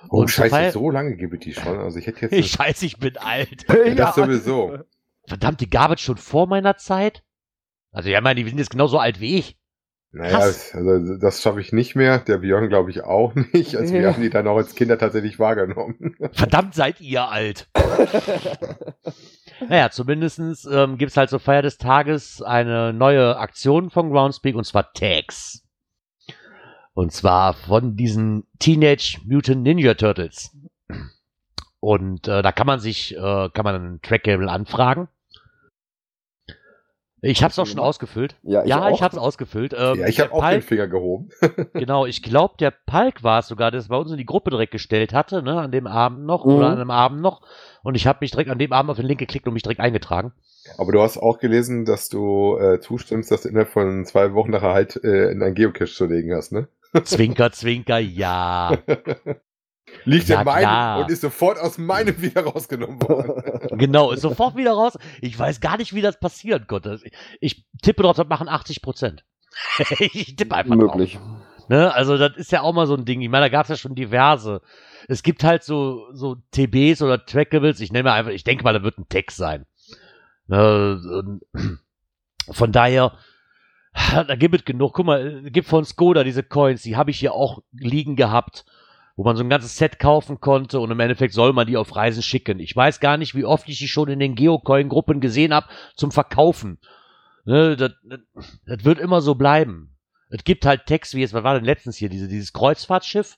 Oh, Und scheiße, Fall- so lange gibt es die schon. Also ich hätte jetzt... Ich scheiße, ich bin alt. Ja, das sowieso. Verdammt, die gab es schon vor meiner Zeit? Also, ja, meine, die sind jetzt genauso alt wie ich. Naja, Krass. also das schaffe ich nicht mehr. Der Björn glaube ich auch nicht. Also wir haben die dann auch als Kinder tatsächlich wahrgenommen. Verdammt, seid ihr alt. naja, zumindestens ähm, gibt es halt zur Feier des Tages eine neue Aktion von Groundspeak und zwar Tags. Und zwar von diesen Teenage Mutant Ninja Turtles. Und äh, da kann man sich, äh, kann man einen Trackable anfragen. Ich habe es auch schon gemacht? ausgefüllt. Ja, ich ja, ich habe es ausgefüllt. Ähm, ja, ich habe auch Palk- den Finger gehoben. Genau, ich glaube, der Palk war es sogar, der es bei uns in die Gruppe direkt gestellt hatte, ne, an dem Abend noch Mhm. oder an dem Abend noch. Und ich habe mich direkt an dem Abend auf den Link geklickt und mich direkt eingetragen. Aber du hast auch gelesen, dass du äh, zustimmst, dass du innerhalb von zwei Wochen nachher halt äh, in ein Geocache zu legen hast, ne? Zwinker, zwinker, ja. Liegt Ja, in meinem klar. und ist sofort aus meinem wieder rausgenommen worden. Genau, ist sofort wieder raus. Ich weiß gar nicht, wie das passieren konnte. Ich, tippe drauf, das machen 80 Prozent. ich tippe einfach Möglich. drauf. Ne? Also das ist ja auch mal so ein Ding. Ich meine, da gab es ja schon diverse. Es gibt halt so, so TBs oder Trackables. Ich nenne mal einfach, ich denke mal, da wird ein Text sein. Ne? Von daher, da gibt es genug. Guck mal, es gibt von Skoda diese Coins, die habe ich hier auch liegen gehabt, wo man so ein ganzes Set kaufen konnte und im Endeffekt soll man die auf Reisen schicken. Ich weiß gar nicht, wie oft ich die schon in den Geocoin-Gruppen gesehen habe zum Verkaufen. Ne, das, das, das wird immer so bleiben. Es gibt halt Text, wie jetzt, was war denn letztens hier, diese, dieses Kreuzfahrtschiff,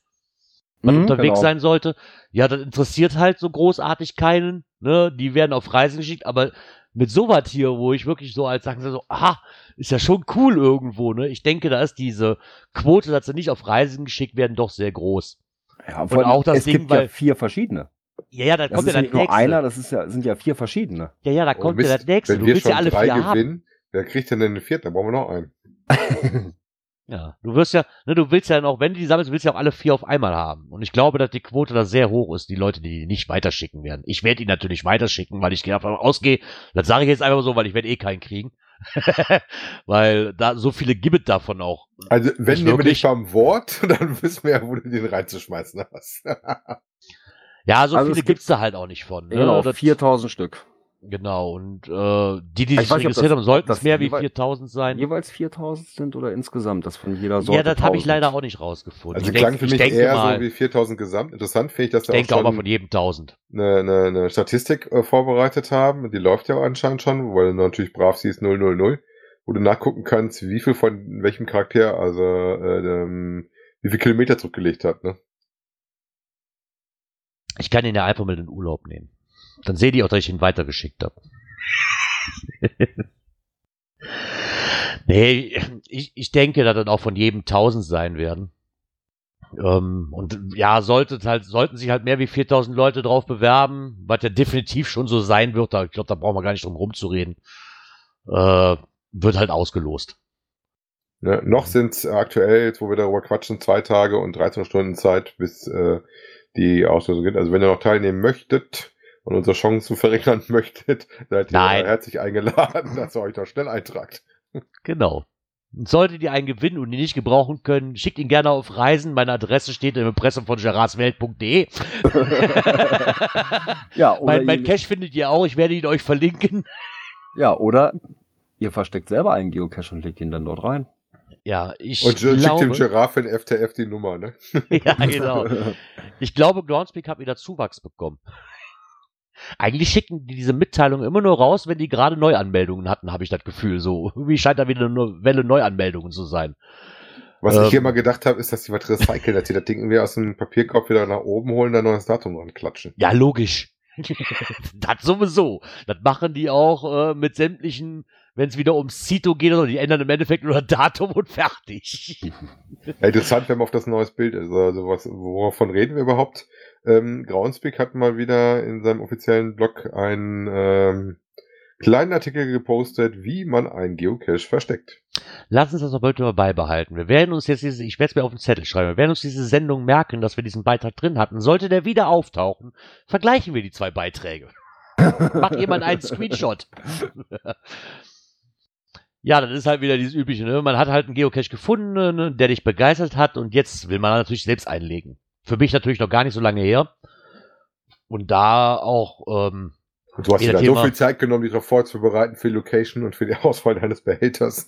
was Mhm, unterwegs genau. sein sollte. Ja, das interessiert halt so großartig keinen. Ne? Die werden auf Reisen geschickt, aber mit sowas hier, wo ich wirklich so als sagen so, aha, ist ja schon cool irgendwo, ne? Ich denke, da ist diese Quote, dass sie nicht auf Reisen geschickt werden, doch sehr groß. Ja, Und auch das es Ding, gibt ja weil- vier verschiedene. Ja, ja, da Das kommt ja ja das nicht nur nächste. einer, das ist ja, sind ja vier verschiedene. Ja, ja, da Oh, kommt ja das nächste. Wenn Du wir willst schon ja alle drei vier haben. gewinnen, wer kriegt denn den den vierten? Da brauchen wir noch einen. Ja, du wirst ja, ne, du willst ja noch, wenn du die sammelst, willst du ja auch alle vier auf einmal haben. Und ich glaube, dass die Quote da sehr hoch ist, die Leute, die die nicht weiterschicken werden. Ich werde die natürlich weiterschicken, weil ich davon ausgehe, das sage ich jetzt einfach so, weil ich werde eh keinen kriegen. weil da so viele gibt es davon auch. Also, wenn Nicht nehmen wir wirklich? dich beim Wort, dann wissen wir ja, wo du den reinzuschmeißen hast. Ja, so Also es viele gibt's da halt auch nicht von. Ne? Genau, Das- 4000 Stück. Genau, und äh, die, die Ich sich registriert haben, sollten das es mehr wie jeweils- 4000 sein. Jeweils 4000 sind oder insgesamt, das von jeder Sorte. Ja, das habe ich 1000. leider auch nicht rausgefunden. Also ich klang denk- für ich mich eher mal, so wie 4000 gesamt. Interessant finde ich, dass denke auch auch mal von jedem 1000. eine, eine, eine Statistik äh, vorbereitet haben. Die läuft ja anscheinend schon, weil du natürlich brav siehst 000, wo du nachgucken kannst, wie viel von welchem Charakter, also äh, ähm, wie viel Kilometer zurückgelegt hat. Ne? Ich kann ihn ja einfach mal in den Urlaub nehmen. Dann sehe die auch, dass ich ihn weitergeschickt habe. nee, ich, ich denke, dass dann auch von jedem 1000 sein werden. Ähm, und ja, sollte halt, sollten sich halt mehr wie 4000 Leute drauf bewerben, was ja definitiv schon so sein wird, da, ich glaube, da brauchen wir gar nicht drum rumzureden, äh, wird halt ausgelost. Ne? Noch sind es aktuell, jetzt wo wir darüber quatschen, zwei Tage und 13 Stunden Zeit, bis äh, die Auslösung geht. Also wenn ihr noch teilnehmen möchtet und unsere Chancen verringern möchtet, seid ihr Nein. herzlich eingeladen, dass ihr euch da schnell eintragt. Genau. Und Solltet ihr einen gewinnen und ihn nicht gebrauchen können, schickt ihn gerne auf Reisen. Meine Adresse steht im Impressum von gerardswelt.de. Ja, oder, mein mein Cash findet ihr auch. Ich werde ihn euch verlinken. ja, oder ihr versteckt selber einen Geocache und legt ihn dann dort rein. Ja, ich Und schickt glaube, dem Giraffe in FTF die Nummer, ne? ja, genau. Ich glaube, Groundspeak hat wieder Zuwachs bekommen. Eigentlich schicken die diese Mitteilung immer nur raus, wenn die gerade Neuanmeldungen hatten, habe ich das Gefühl. So, irgendwie scheint da wieder eine Welle Neuanmeldungen zu sein. Was Ähm. ich hier mal gedacht habe, ist, dass die was recyceln, dass die das Ding irgendwie aus dem Papierkorb wieder nach oben holen, da neues Datum dran klatschen. Ja, logisch. das sowieso. Das machen die auch äh, mit sämtlichen, wenn es wieder ums Cito geht, oder die ändern im Endeffekt nur das Datum und fertig. Ja, interessant, wenn man auf das neues Bild ist. Also was, wovon reden wir überhaupt? Ähm, Groundspeak hat mal wieder in seinem offiziellen Blog einen ähm, kleinen Artikel gepostet, wie man einen Geocache versteckt. Lass uns das doch heute mal beibehalten. Wir werden uns jetzt diese, ich werde es mir auf den Zettel schreiben, wir werden uns diese Sendung merken, dass wir diesen Beitrag drin hatten. Sollte der wieder auftauchen, vergleichen wir die zwei Beiträge. Macht jemand einen Screenshot. ja, das ist halt wieder dieses übliche, ne? Man hat halt einen Geocache gefunden, ne, der dich begeistert hat und jetzt will man natürlich selbst einlegen. Für mich natürlich noch gar nicht so lange her. Und da auch, ähm, Und du hast dir da so viel Zeit genommen, dich darauf vorzubereiten für die Location und für die Auswahl deines Behälters.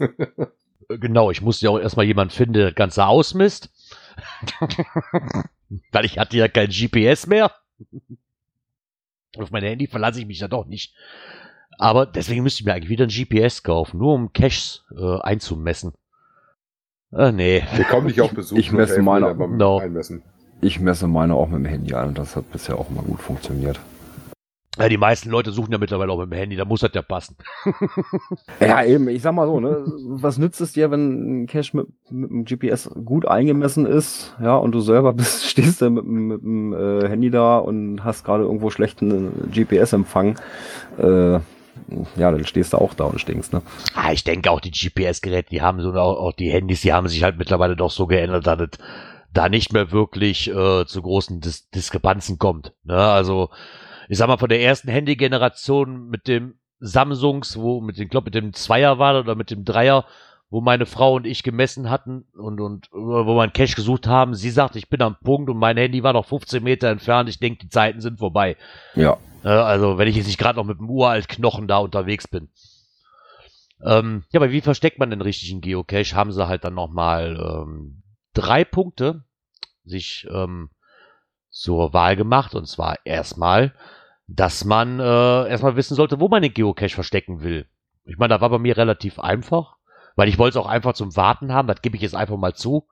Genau, ich musste ja auch erstmal jemanden finden, der das Ganze ausmisst. Weil ich hatte ja kein GPS mehr. Auf mein Handy verlasse ich mich ja doch nicht. Aber deswegen müsste ich mir eigentlich wieder ein GPS kaufen, nur um Caches äh, einzumessen. Äh, nee. Wir kommen dich auch besuchen. Ich messe meine- No. Einmessen. Ich messe meine auch mit dem Handy ein und das hat bisher auch immer gut funktioniert. Ja, die meisten Leute suchen ja mittlerweile auch mit dem Handy, da muss das ja passen. Ja, eben, ich sag mal so, ne, was nützt es dir, wenn ein Cache mit, mit dem GPS gut eingemessen ist, ja, und du selber bist, stehst da mit, dem- mit dem äh, Handy da und hast gerade irgendwo schlechten GPS-Empfang, äh, ja, dann stehst du auch da und stinkst, ne? Ah, ich denke auch die GPS-Geräte, die haben so auch, auch die Handys, die haben sich halt mittlerweile doch so geändert, dass es da nicht mehr wirklich äh, zu großen Dis Diskrepanzen kommt. Ne? Also ich sag mal von der ersten Handy-Generation mit dem Samsungs, wo mit dem, ich glaub, mit dem Zweier war oder mit dem Dreier, wo meine Frau und ich gemessen hatten und, und äh, wo wir einen Cache gesucht haben. Sie sagte, ich bin am Punkt und mein Handy war noch 15 Meter entfernt. Ich denke, die Zeiten sind vorbei. Ja. Äh, also, wenn ich jetzt nicht gerade noch mit dem uralt Knochen da unterwegs bin. Ähm, ja, aber wie versteckt man den richtigen Geocache? Haben sie halt dann nochmal ähm, drei Punkte sich ähm, zur Wahl gemacht. Und zwar erstmal, dass man äh, erstmal wissen sollte, wo man den Geocache verstecken will. Ich meine, da war bei mir relativ einfach, weil ich wollte es auch einfach zum Warten haben. Das gebe ich jetzt einfach mal zu.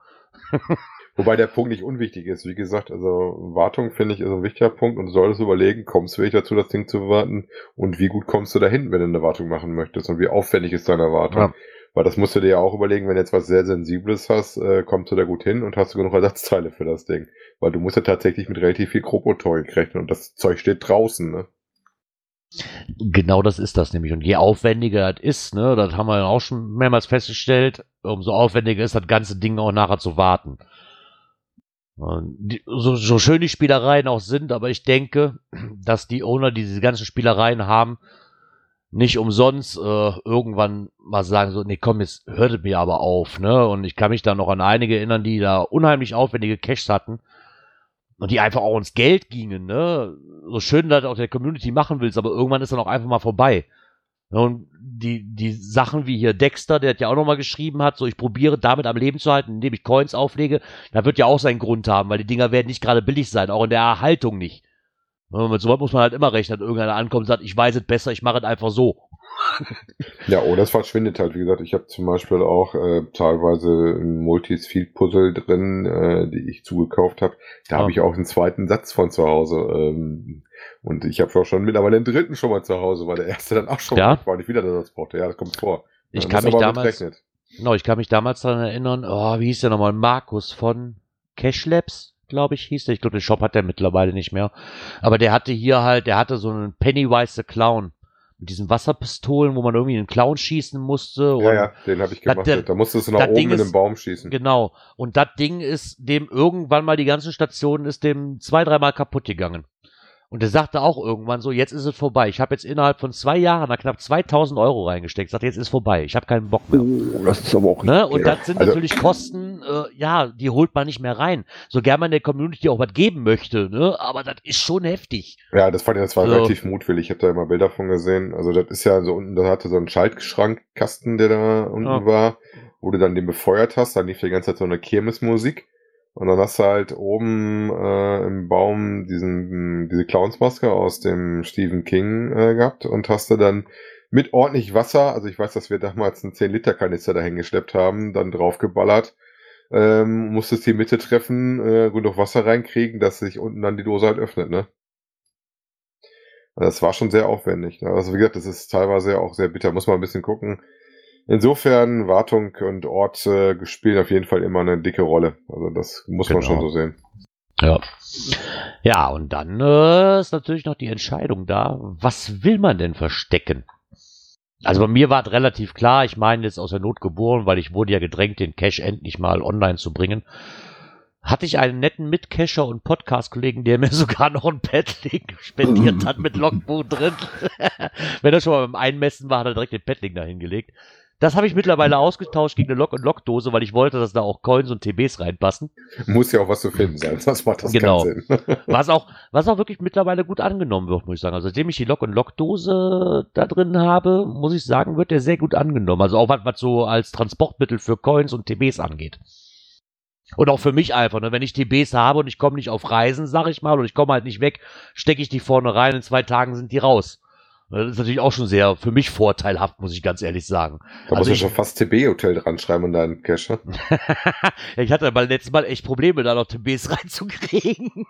Wobei der Punkt nicht unwichtig ist. Wie gesagt, also Wartung finde ich ist ein wichtiger Punkt und du solltest überlegen, kommst du wirklich dazu, das Ding zu warten und wie gut kommst du dahin, wenn du eine Wartung machen möchtest und wie aufwendig ist deine Wartung. Ja. Weil das musst du dir ja auch überlegen, wenn du jetzt was sehr Sensibles hast, äh, kommst du da gut hin und hast du genug Ersatzteile für das Ding. Weil du musst ja tatsächlich mit relativ viel Grobmotorik rechnen und das Zeug steht draußen, ne? Genau das ist das nämlich. Und je aufwendiger das ist, ne, das haben wir auch schon mehrmals festgestellt, umso aufwendiger ist das ganze Ding auch nachher zu warten. So, so schön die Spielereien auch sind, aber ich denke, dass die Owner, die diese ganzen Spielereien haben, nicht umsonst äh, irgendwann mal sagen so, nee, komm, jetzt hört mir aber auf, ne? Und ich kann mich da noch an einige erinnern, die da unheimlich aufwendige Caches hatten und die einfach auch ins Geld gingen, ne? So schön das auch der Community machen willst, aber irgendwann ist dann auch einfach mal vorbei. Ja, Und die, die Sachen wie hier Dexter, der hat ja auch nochmal geschrieben hat, so ich probiere damit am Leben zu halten, indem ich Coins auflege, da wird ja auch seinen Grund haben, weil die Dinger werden nicht gerade billig sein, auch in der Erhaltung nicht. Ja, Mit sowas muss man halt immer rechnen, dass irgendeiner ankommt und sagt, ich weiß es besser, ich mache es einfach so. Ja, oder es verschwindet halt. Wie gesagt, ich habe zum Beispiel auch äh, teilweise ein Multis-Field-Puzzle drin, äh, die ich zugekauft habe. Da Ah. habe ich auch einen zweiten Satz von zu Hause. Ähm, und ich habe auch schon mittlerweile den dritten schon mal zu Hause, weil der erste dann auch schon Ja? war und ich wieder den Satz brauchte. Ja, das kommt vor. Ich Man kann mich damals, rechnen. genau, ich kann mich damals daran erinnern, oh, wie hieß der nochmal, Markus von Cash Labs, glaube ich, hieß der. Ich glaube, den Shop hat der mittlerweile nicht mehr. Aber der hatte hier halt, der hatte so einen Pennywise the Clown mit diesen Wasserpistolen, wo man irgendwie einen Clown schießen musste. Und Ja, ja, den habe ich gemacht. der- da musstest du nach oben Ding in den Baum schießen. Genau. Und das Ding ist dem irgendwann mal die ganzen Stationen ist dem zwei, dreimal kaputt gegangen. Und der sagte auch irgendwann so, jetzt ist es vorbei. Ich habe jetzt innerhalb von zwei Jahren da knapp 2000 Euro reingesteckt. Sagt, jetzt ist vorbei. Ich habe keinen Bock mehr. Oh, das ist aber auch Ne? Und das sind Also- natürlich Kosten, äh, ja, die holt man nicht mehr rein. So gern man der Community auch was geben möchte, ne? Aber das ist schon heftig. Ja, das fand ich, das war So. relativ mutwillig. Ich habe da immer Bilder von gesehen. Also das ist ja so unten, da hatte so einen Schaltschrankkasten, der da unten Ja. war, wo du dann den befeuert hast. Dann lief die ganze Zeit so eine Kirmesmusik. Und dann hast du halt oben äh, im Baum diesen, diese Clownsmaske aus dem Stephen King äh, gehabt und hast du dann mit ordentlich Wasser, also ich weiß, dass wir damals einen 10-Liter-Kanister dahin geschleppt haben, dann draufgeballert, ähm, musstest die Mitte treffen, äh, genug Wasser reinkriegen, dass sich unten dann die Dose halt öffnet, ne? Das war schon sehr aufwendig. Ne? Also wie gesagt, das ist teilweise auch sehr bitter. Muss man ein bisschen gucken. Insofern, Wartung und Ort äh, spielen auf jeden Fall immer eine dicke Rolle. Also das muss man Genau. schon so sehen. Ja. Ja, und dann äh, ist natürlich noch die Entscheidung da, was will man denn verstecken? Also bei mir war es relativ klar, ich meine jetzt aus der Not geboren, weil ich wurde ja gedrängt, den Cache endlich mal online zu bringen. Hatte ich einen netten Mitcacher und Podcast-Kollegen, der mir sogar noch ein Paddling spendiert hat mit Logbuch drin. Wenn er schon mal beim Einmessen war, hat er direkt den Paddling da hingelegt. Das habe ich mittlerweile ausgetauscht gegen eine Log-Dose, weil ich wollte, dass da auch Coins und TBs reinpassen. Muss ja auch was zu finden sein, sonst macht das Genau. keinen Sinn. Was auch, was auch wirklich mittlerweile gut angenommen wird, muss ich sagen. Also seitdem ich die Lock- und Lock-Dose da drin habe, muss ich sagen, wird der sehr gut angenommen. Also auch was, was so als Transportmittel für Coins und TBs angeht. Und auch für mich einfach, ne? wenn ich TBs habe und ich komme nicht auf Reisen, sag ich mal, und ich komme halt nicht weg, stecke ich die vorne rein, in zwei Tagen sind die raus. Das ist natürlich auch schon sehr für mich vorteilhaft, muss ich ganz ehrlich sagen. Da Also musst du ich- schon fast TB-Hotel dran schreiben und deinen Cache. ne? ja, ich hatte beim letzten Mal echt Probleme, da noch TBs reinzukriegen.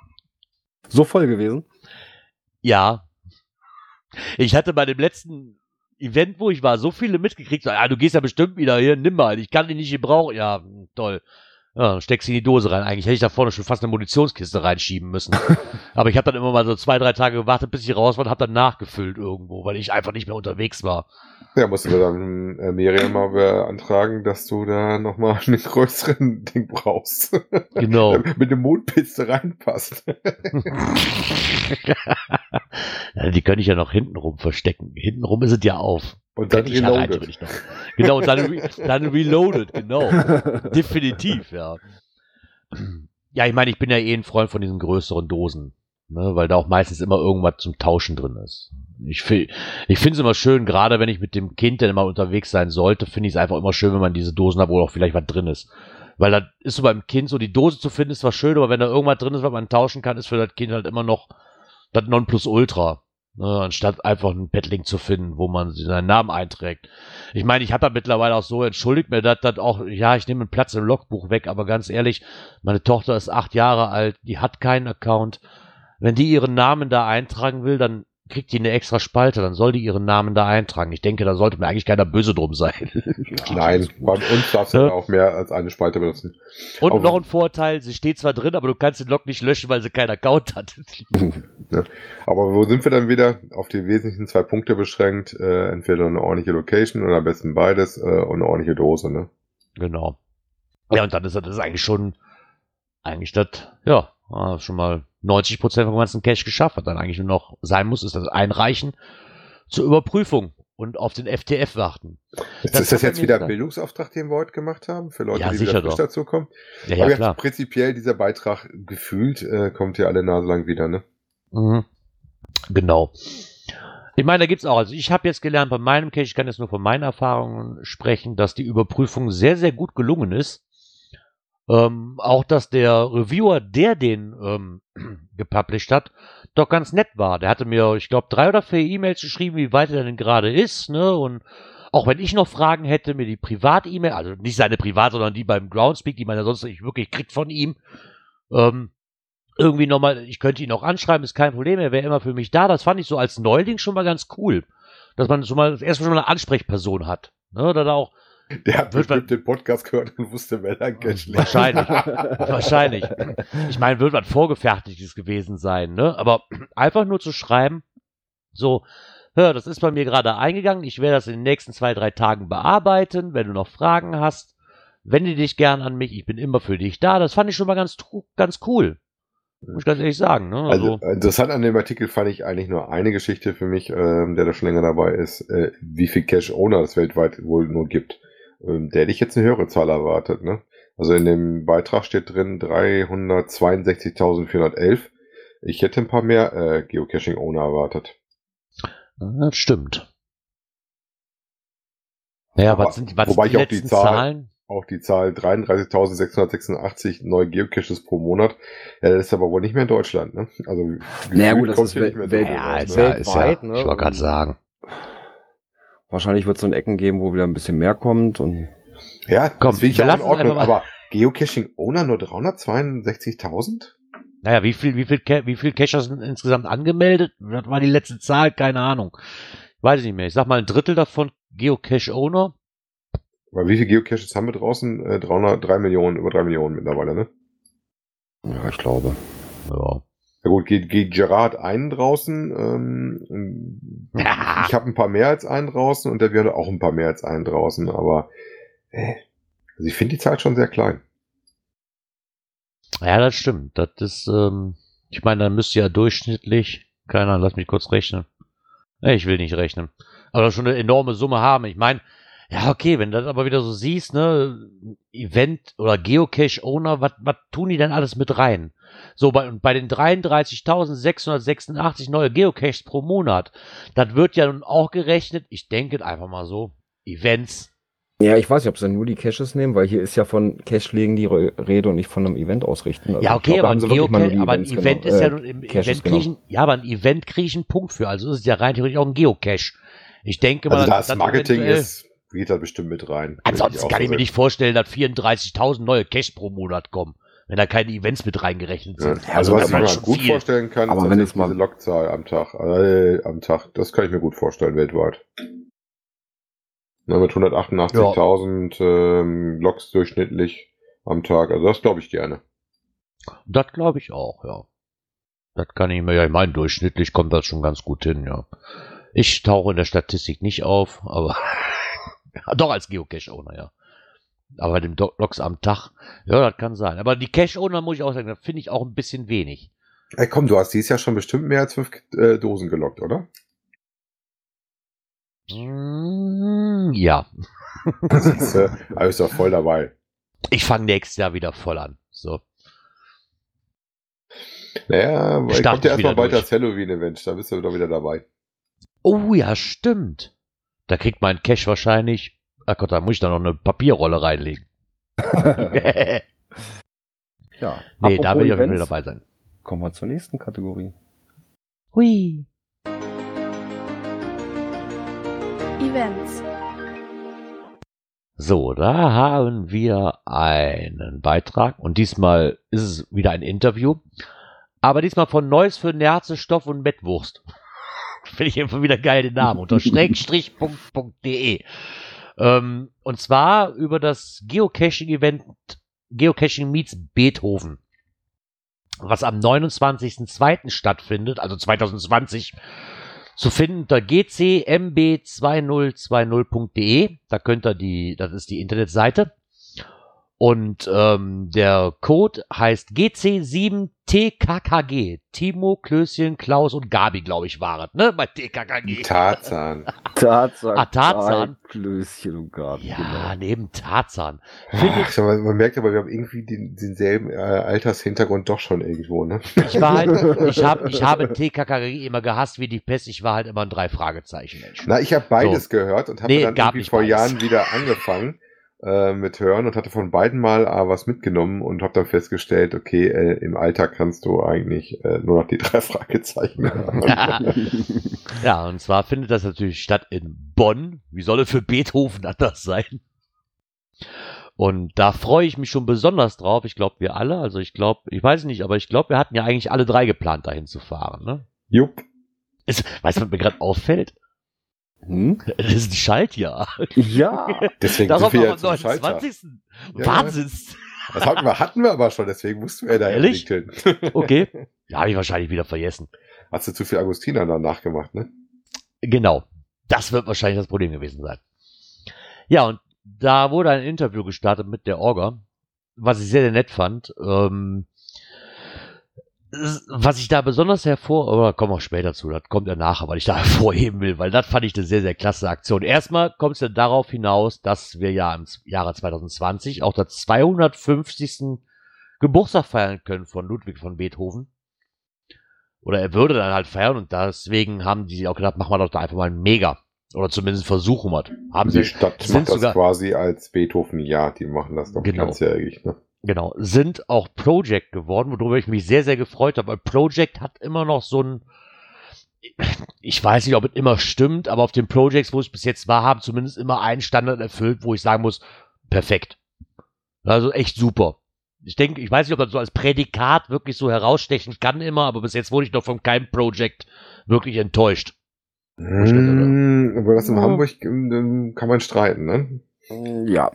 So voll gewesen. Ja. Ich hatte bei dem letzten Event, wo ich war, so viele mitgekriegt. So, ja, du gehst ja bestimmt wieder hier, nimm mal. Ich kann die nicht gebrauchen. Ja, hm, toll. Ja, dann steckst sie in die Dose rein. Eigentlich hätte ich da vorne schon fast eine Munitionskiste reinschieben müssen. Aber ich habe dann immer mal so zwei, drei Tage gewartet, bis ich raus war und habe dann nachgefüllt irgendwo, weil ich einfach nicht mehr unterwegs war. Ja, musst du dann äh, Miriam mal beantragen, dass du da nochmal einen größeren Ding brauchst. Genau. Mit dem Mondpiste reinpasst. ja, die könnte ich ja noch hintenrum verstecken. Hintenrum ist es ja auf. Und dann ich reloaded. theoretisch noch. Genau, und dann, re dann reloaded, genau. Definitiv, ja. Ja, ich meine, ich bin ja eh ein Freund von diesen größeren Dosen, ne, weil da auch meistens immer irgendwas zum Tauschen drin ist. Ich, ich finde es immer schön, gerade wenn ich mit dem Kind dann mal unterwegs sein sollte, finde ich es einfach immer schön, wenn man diese Dosen hat, wo auch vielleicht was drin ist. Weil da ist so beim Kind so, die Dose zu finden ist zwar schön, aber wenn da irgendwas drin ist, was man tauschen kann, ist für das Kind halt immer noch das Nonplusultra. Ne, anstatt einfach einen Paddling zu finden, wo man seinen Namen einträgt. Ich meine, ich habe ja mittlerweile auch so, entschuldigt mir das, das auch, ja, ich nehme einen Platz im Logbuch weg, aber ganz ehrlich, meine Tochter ist acht Jahre alt, die hat keinen Account. Wenn die ihren Namen da eintragen will, dann kriegt die eine extra Spalte, dann soll die ihren Namen da eintragen. Ich denke, da sollte mir eigentlich keiner böse drum sein. Nein, bei uns darfst du Ja. da auch mehr als eine Spalte benutzen. Und Aber- noch ein Vorteil, sie steht zwar drin, aber du kannst den Log nicht löschen, weil sie keinen Account hat. Aber wo sind wir dann wieder? Auf die wesentlichen zwei Punkte beschränkt. Äh, entweder eine ordentliche Location oder am besten beides äh, und eine ordentliche Dose. Ne? Genau. Ja, und dann ist das eigentlich schon, eigentlich das, ja, ah, schon mal 90 Prozent vom ganzen Cache geschafft. Was dann eigentlich nur noch sein muss, ist das Einreichen zur Überprüfung und auf den FTF warten. Ist Das das, das jetzt wieder ein Bildungsauftrag, den wir heute gemacht haben? Für Leute, Ja, die wieder frisch doch. dazukommen? Ja, Aber ja, jetzt klar. prinzipiell dieser Beitrag gefühlt äh, kommt ja alle Nase lang wieder, ne? Mhm. Genau. Ich meine, da gibt's auch, also ich habe jetzt gelernt bei meinem Cache, ich kann jetzt nur von meinen Erfahrungen sprechen, dass die Überprüfung sehr, sehr gut gelungen ist. Ähm, auch, dass der Reviewer, der den ähm, gepublished hat, doch ganz nett war. Der hatte mir, ich glaube, drei oder vier E-Mails geschrieben, wie weit er denn gerade ist, ne? Und auch wenn ich noch Fragen hätte, mir die Privat-E-Mail, also nicht seine Privat, sondern die beim Groundspeak, die man ja sonst nicht wirklich kriegt von ihm, ähm, irgendwie nochmal, ich könnte ihn auch anschreiben, ist kein Problem, er wäre immer für mich da. Das fand ich so als Neuling schon mal ganz cool. Dass man schon mal erstmal schon mal eine Ansprechperson hat. Ne, oder da auch, Der hat Wird man- bestimmt den Podcast gehört und wusste, wer Cash liegt. Wahrscheinlich. Wahrscheinlich. Ich meine, wird was Vorgefertigtes gewesen sein, ne? Aber einfach nur zu schreiben, so, hör, das ist bei mir gerade eingegangen, ich werde das in den nächsten zwei, drei Tagen bearbeiten, wenn du noch Fragen hast, wende dich gern an mich, ich bin immer für dich da. Das fand ich schon mal ganz, ganz cool. Muss ich ganz ehrlich sagen. Ne? Also, Also, interessant an dem Artikel fand ich eigentlich nur eine Geschichte für mich, ähm, der da schon länger dabei ist, äh, wie viel Cash-Owner es weltweit wohl nur gibt. Ähm, der hätte ich jetzt eine höhere Zahl erwartet. Ne? Also in dem Beitrag steht drin 362.411. Ich hätte ein paar mehr äh, Geocaching-Owner erwartet. das stimmt. Naja, Aber- was sind, was wobei sind die ich auch die Zahl- Zahlen? Auch die Zahl 33.686 neue Geocaches pro Monat. Ja, das ist aber wohl nicht mehr in Deutschland. Ne? Also Naja, gut, das kommt ist hier wel- nicht mehr so wel- viel Ja, raus, ist ne? ja, ist ja, ne? ich wollte gerade sagen. Wahrscheinlich wird es so Ecken geben, wo wieder ein bisschen mehr kommt und Ja, Komm, das finde ich ja in Ordnung. Aber Geocaching-Owner nur 362.000? Naja, wie viel, wie viel, wie viel Cacher sind insgesamt angemeldet? Das war die letzte Zahl, keine Ahnung. Weiß ich nicht mehr. Ich sag mal ein Drittel davon Geocache-Owner. Weil wie viele Geocaches haben wir draußen? Äh, 300, 3 Millionen, über 3 Millionen mittlerweile, ne? ja, ich glaube. Ja. Ja gut, geht, geht Gerard einen draußen. Ähm, Ja. ich habe ein paar mehr als einen draußen und der wäre auch ein paar mehr als einen draußen. Aber äh, also ich finde die Zahl schon sehr klein. Ja, das stimmt. Das ist, ähm, ich meine, dann müsste ja durchschnittlich, keine Ahnung, lass mich kurz rechnen. Ich will nicht rechnen. Aber schon eine enorme Summe haben. Ich meine, ja, okay, wenn du das aber wieder so siehst, ne, Event oder Geocache-Owner, was tun die denn alles mit rein? So, bei, und bei den 33.686 neue Geocaches pro Monat, das wird ja nun auch gerechnet, ich denke einfach mal so, Events. Ja, ich weiß nicht, ob sie nur die Caches nehmen, weil hier ist ja von Cache-Legen die Re- Rede und nicht von einem Event ausrichten. Also ja, ich okay, glaub, aber ein, die Geocache, aber ein Events Event genommen. ist ja nun im Caches Event kriege ich, ja, aber ein Event kriege ich einen Punkt für, also ist es ja rein theoretisch auch ein Geocache. Ich denke mal, Also da dass das Marketing ist, geht da bestimmt mit rein. Ansonsten Würde kann ich mir nicht vorstellen, dass 34.000 neue Caches pro Monat kommen, wenn da keine Events mit reingerechnet Ja, sind. also, was ich mir gut viel. vorstellen kann, Aber ist wenn es mal- diese Lokzahl am Tag, äh, am Tag. Das kann ich mir gut vorstellen weltweit. Na, mit 188.000 ähm, Loks durchschnittlich am Tag. Also das glaube ich gerne. Das glaube ich auch, ja. Das kann ich mir ja, ich meine, durchschnittlich kommt das schon ganz gut hin, ja. Ich tauche in der Statistik nicht auf, aber doch als Geocache-Owner, ja. Aber bei dem Loks am Tag, ja, das kann sein. Aber die Cache-Owner muss ich auch sagen, das finde ich auch ein bisschen wenig. Ey, komm, du hast dieses Jahr schon bestimmt mehr als fünf äh, Dosen gelockt, oder? Mm, ja. Das äh, aber ist doch voll dabei. Ich fange nächstes Jahr wieder voll an. So. Naja, weil kommt ja erstmal bald durch. das Halloween-Event. Da bist du doch wieder dabei. Oh ja, stimmt. Da kriegt mein Cache wahrscheinlich. Ach Gott, da muss ich da noch eine Papierrolle reinlegen. nee, ja. da Apropos will ich auf jeden Fall dabei sein. Kommen wir zur nächsten Kategorie. Hui. Events. So, da haben wir einen Beitrag und diesmal ist es wieder ein Interview. Aber diesmal von Neues für Nerze, Stoff und Mettwurst. Finde ich einfach wieder geil den Namen. Unter schrägstrich.de. Ähm, und zwar über das Geocaching-Event Geocaching Meets Beethoven. Was am 29.02. stattfindet, also 2020, zu finden unter gcmb2020.de. Da könnt ihr die, das ist die Internetseite. Und ähm, der Code heißt GC7TKKG. Timo, Klößchen, Klaus und Gabi, glaube ich, waren, ne? Bei TKKG. Tarzan. Tarzan. Ah, Tarzan. Klößchen und Garten. Ja, neben Tarzan. Ach, schau mal, man merkt aber, wir haben irgendwie den, denselben äh, Altershintergrund doch schon irgendwo, ne? ich war halt, ich habe, ich habe TKKG immer gehasst wie die Pest. Ich war halt immer ein drei Fragezeichen Mensch. Na, ich habe beides gehört und habe Nee, dann irgendwie vor beides. Jahren wieder angefangen äh, mit Hören und hatte von beiden mal äh, was mitgenommen und habe dann festgestellt, okay, äh, im Alter kannst du eigentlich äh, nur noch die drei Fragezeichen hören. Ja, und zwar findet das natürlich statt in Bonn. Wie soll es für Beethoven anders sein? Und da freue ich mich schon besonders drauf. Ich glaube, wir alle. Also ich glaube, ich weiß nicht, aber ich glaube, wir hatten ja eigentlich alle drei geplant, dahin zu fahren. Ne? Jupp. Ist, weißt du, was mir gerade auffällt? Hm? Das ist ein Schaltjahr. Ja. Deswegen Darauf sind wir am ja zum Schalter. 29. Ja, Wahnsinns. Das hatten wir, hatten wir aber schon, deswegen mussten wir da Ehrlich? hin. Okay. Ja, habe ich wahrscheinlich wieder vergessen. Hast du zu viel Agustiner danach gemacht, ne? Genau. Das wird wahrscheinlich das Problem gewesen sein. Ja, und da wurde ein Interview gestartet mit der Orga, was ich sehr, sehr nett fand. Ähm, was ich da besonders hervor, aber kommen wir später zu, das kommt ja nachher, weil ich da hervorheben will, weil das fand ich eine sehr, sehr klasse Aktion. Erstmal kommt es ja darauf hinaus, dass wir ja im Jahre 2020 auch das 250. Geburtstag feiern können von Ludwig von Beethoven. Oder er würde dann halt feiern und deswegen haben die auch gedacht, machen wir doch da einfach mal ein Mega. Oder zumindest versuchen wir. Haben die sie, Stadt macht das quasi als Beethoven-Jahr. Die machen das doch Genau. ganzjährig. Ne? Genau, sind auch Project geworden, worüber ich mich sehr, sehr gefreut habe, weil Project hat immer noch so ein, ich weiß nicht, ob es immer stimmt, aber auf den Projects, wo es bis jetzt war, haben zumindest immer einen Standard erfüllt, wo ich sagen muss, perfekt. Also echt super. Ich denke, ich weiß nicht, ob das so als Prädikat wirklich so herausstechen kann immer, aber bis jetzt wurde ich noch von keinem Project wirklich enttäuscht. Hm, aber das in Ja. Hamburg ähm, kann man streiten, ne? Ja.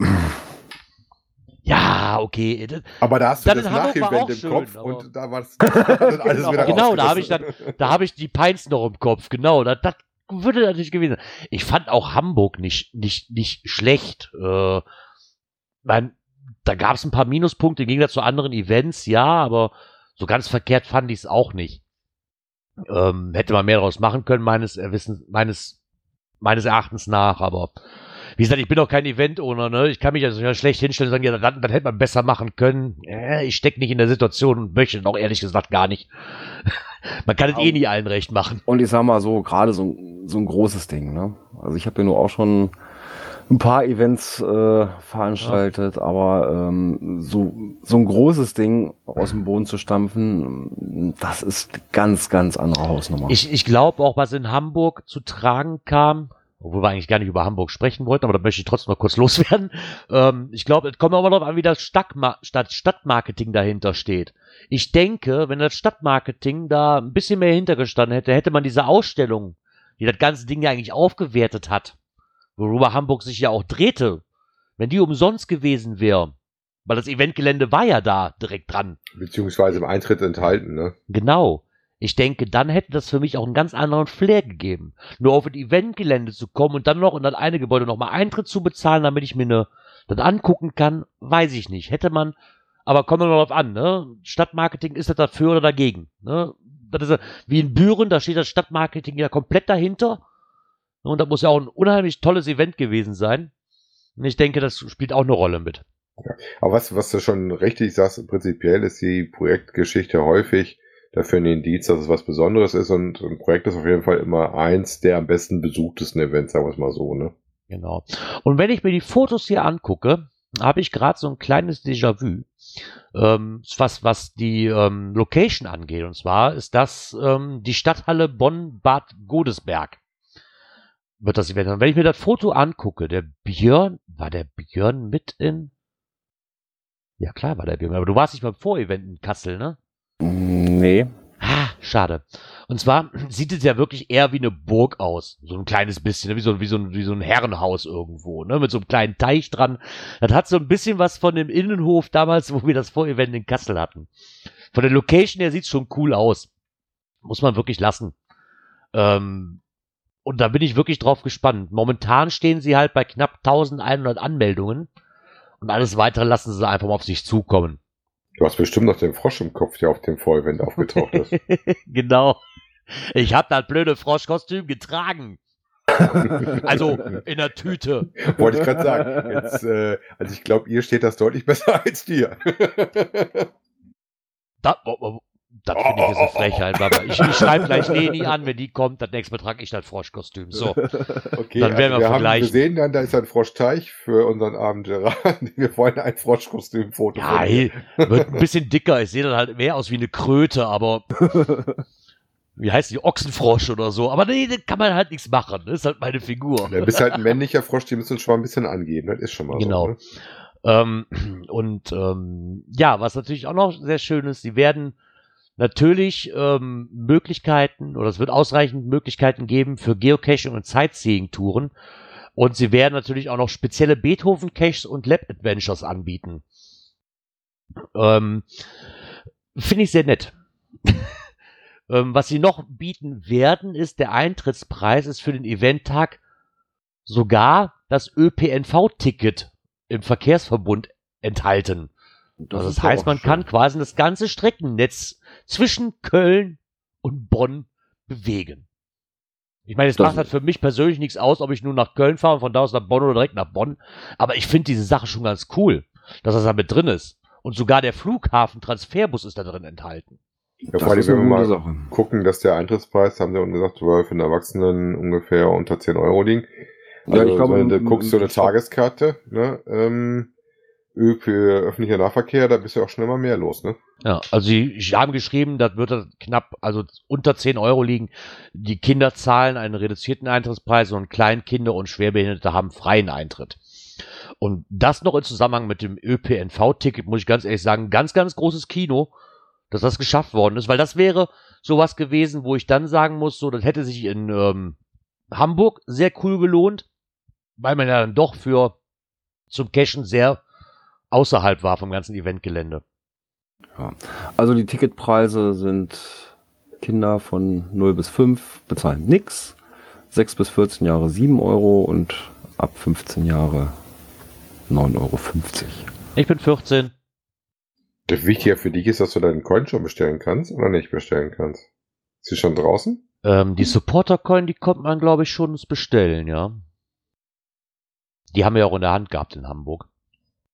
Ja, okay. Aber da hast du Dann das in Hamburg war Nachevent auch im schön, Kopf und da war dann alles wieder Genau, da habe ich. Da habe ich die Pints noch im Kopf, genau. Das, das würde natürlich gewesen sein. Ich fand auch Hamburg nicht, nicht, nicht schlecht. Äh, mein, da gab es ein paar Minuspunkte im Gegensatz zu anderen Events, ja, aber so ganz verkehrt fand ich es auch nicht. Ähm, hätte man mehr daraus machen können, meines Erwissens, meines, meines Erachtens nach, aber wie gesagt, ich bin auch kein Event-Owner, ne? Ich kann mich also ja schlecht hinstellen und sagen, ja, dann, dann hätte man besser machen können. Äh, ich stecke nicht in der Situation und möchte auch ehrlich gesagt gar nicht. man kann es eh nie allen recht machen. Und ich sag mal so, gerade so, ein- so ein großes Ding, ne? Also ich habe ja nur auch schon ein paar Events äh, veranstaltet, aber ähm, so, so ein großes Ding aus dem Boden zu stampfen, das ist ganz, ganz andere Hausnummer. Ich, ich glaube auch, was in Hamburg zu tragen kam, obwohl wir eigentlich gar nicht über Hamburg sprechen wollten, aber da möchte ich trotzdem noch kurz loswerden. Ähm, ich glaube, es kommt aber darauf an, wie das Stadtma Stadt Stadtmarketing dahinter steht. Ich denke, wenn das Stadtmarketing da ein bisschen mehr hintergestanden hätte, hätte man diese Ausstellung, die das ganze Ding ja eigentlich aufgewertet hat, worüber Hamburg sich ja auch drehte, wenn die umsonst gewesen wäre, weil das Eventgelände war ja da direkt dran. Beziehungsweise im Eintritt enthalten, ne? Genau. Ich denke, dann hätte das für mich auch einen ganz anderen Flair gegeben. Nur auf ein Eventgelände zu kommen und dann noch in das eine Gebäude nochmal Eintritt zu bezahlen, damit ich mir ne, das angucken kann, weiß ich nicht. Hätte man, aber kommt immer darauf an, ne? Stadtmarketing ist das dafür oder dagegen, ne? Das ist ja, wie in Büren, da steht das Stadtmarketing ja komplett dahinter. Und das muss ja auch ein unheimlich tolles Event gewesen sein. Und ich denke, das spielt auch eine Rolle mit. Aber was, was du schon richtig sagst, prinzipiell ist die Projektgeschichte häufig dafür ein Indiz, dass es was Besonderes ist und ein Projekt ist auf jeden Fall immer eins der am besten besuchtesten Events, sagen wir es mal so, ne? Genau. Und wenn ich mir die Fotos hier angucke, habe ich gerade so ein kleines Déjà-vu, ähm, was, was die ähm, Location angeht. Und zwar ist das ähm, die Stadthalle Bonn-Bad Godesberg. Wird das Event. Und wenn ich mir das Foto angucke, der Björn, war der Björn mit in? Ja klar war der Björn, aber du warst nicht beim Vorevent in Kassel, ne? Nee. Ah, schade. Und zwar sieht es ja wirklich eher wie eine Burg aus. So ein kleines bisschen, ne? wie so, wie so, ein, wie so ein Herrenhaus irgendwo, ne? Mit so einem kleinen Teich dran. Das hat so ein bisschen was von dem Innenhof damals, wo wir das Vorevent in Kassel hatten. Von der Location her sieht's schon cool aus. Muss man wirklich lassen. Ähm, und da bin ich wirklich drauf gespannt. Momentan stehen sie halt bei knapp 1100 Anmeldungen. Und alles weitere lassen sie einfach mal auf sich zukommen. Du hast bestimmt noch den Frosch im Kopf, der auf dem Vorevent aufgetaucht ist. genau. Ich habe das blöde Froschkostüm getragen. Also in der Tüte. Wollte ich gerade sagen. Jetzt, äh, also ich glaube, ihr steht das deutlich besser als dir. Da, oh, oh, das finde ich ist eine Frechheit, aber ich, ich schreibe gleich Leni an, wenn die kommt, das nächste Mal trage ich das Froschkostüm. So. Okay, Dann werden wir also wir haben vergleichen. gesehen, dann da ist ein Froschteich für unseren Abend Gerard. Wir wollen ein Froschkostümfoto. Ja, hey, wird ein bisschen dicker. Ich sehe dann halt mehr aus wie eine Kröte, aber wie heißt die? Ochsenfrosch oder so. Aber nee, da kann man halt nichts machen. Das ist halt meine Figur. Du bist halt ein männlicher Frosch, die müssen schon mal ein bisschen angeben. Das ist schon mal Genau. so. Ne? Ähm, und ähm, ja, was natürlich auch noch sehr schön ist, sie werden natürlich ähm, Möglichkeiten oder es wird ausreichend Möglichkeiten geben für Geocaching und Sightseeing-Touren. Und sie werden natürlich auch noch spezielle Beethoven-Caches und Lab-Adventures anbieten. Ähm, Finde ich sehr nett. ähm, was sie noch bieten werden, ist der Eintrittspreis ist für den Eventtag sogar das ÖPNV-Ticket im Verkehrsverbund enthalten. Also ist das heißt, man schön. kann quasi das ganze Streckennetz zwischen Köln und Bonn bewegen. Ich meine, es Das- macht halt für mich persönlich nichts aus, ob ich nur nach Köln fahre und von da aus nach Bonn oder direkt nach Bonn. Aber ich finde diese Sache schon ganz cool, dass das da mit drin ist. Und sogar der Flughafen-Transferbus ist da drin enthalten. Ja, Das vor allem, wenn wir mal Sache. gucken, dass der Eintrittspreis, haben sie unten gesagt, für den Erwachsenen ungefähr unter 10 Euro liegen. Ja, Also, ich glaube, wenn du guckst so eine Tageskarte, ne, ähm, für öffentlicher Nahverkehr, da bist du auch schnell mal mehr los, ne? Ja, also sie haben geschrieben, das wird knapp, also unter 10 Euro liegen. Die Kinder zahlen einen reduzierten Eintrittspreis und Kleinkinder und Schwerbehinderte haben freien Eintritt. Und das noch im Zusammenhang mit dem ÖPNV-Ticket, muss ich ganz ehrlich sagen, ganz, ganz großes Kino, dass das geschafft worden ist, weil das wäre sowas gewesen, wo ich dann sagen muss, so, das hätte sich in ähm, Hamburg sehr cool gelohnt, weil man ja dann doch für zum Cashen sehr außerhalb war vom ganzen Eventgelände. Also die Ticketpreise sind Kinder von 0 bis 5 bezahlen nix, 6 bis 14 Jahre 7 Euro und ab 15 Jahre 9,50 Euro. Ich bin 14. Das Wichtige für dich ist, dass du deinen Coin schon bestellen kannst oder nicht bestellen kannst. Ist sie schon draußen? Ähm, die Supporter-Coin, die kommt man, glaube ich, schon ins Bestellen, ja. Die haben wir ja auch in der Hand gehabt in Hamburg.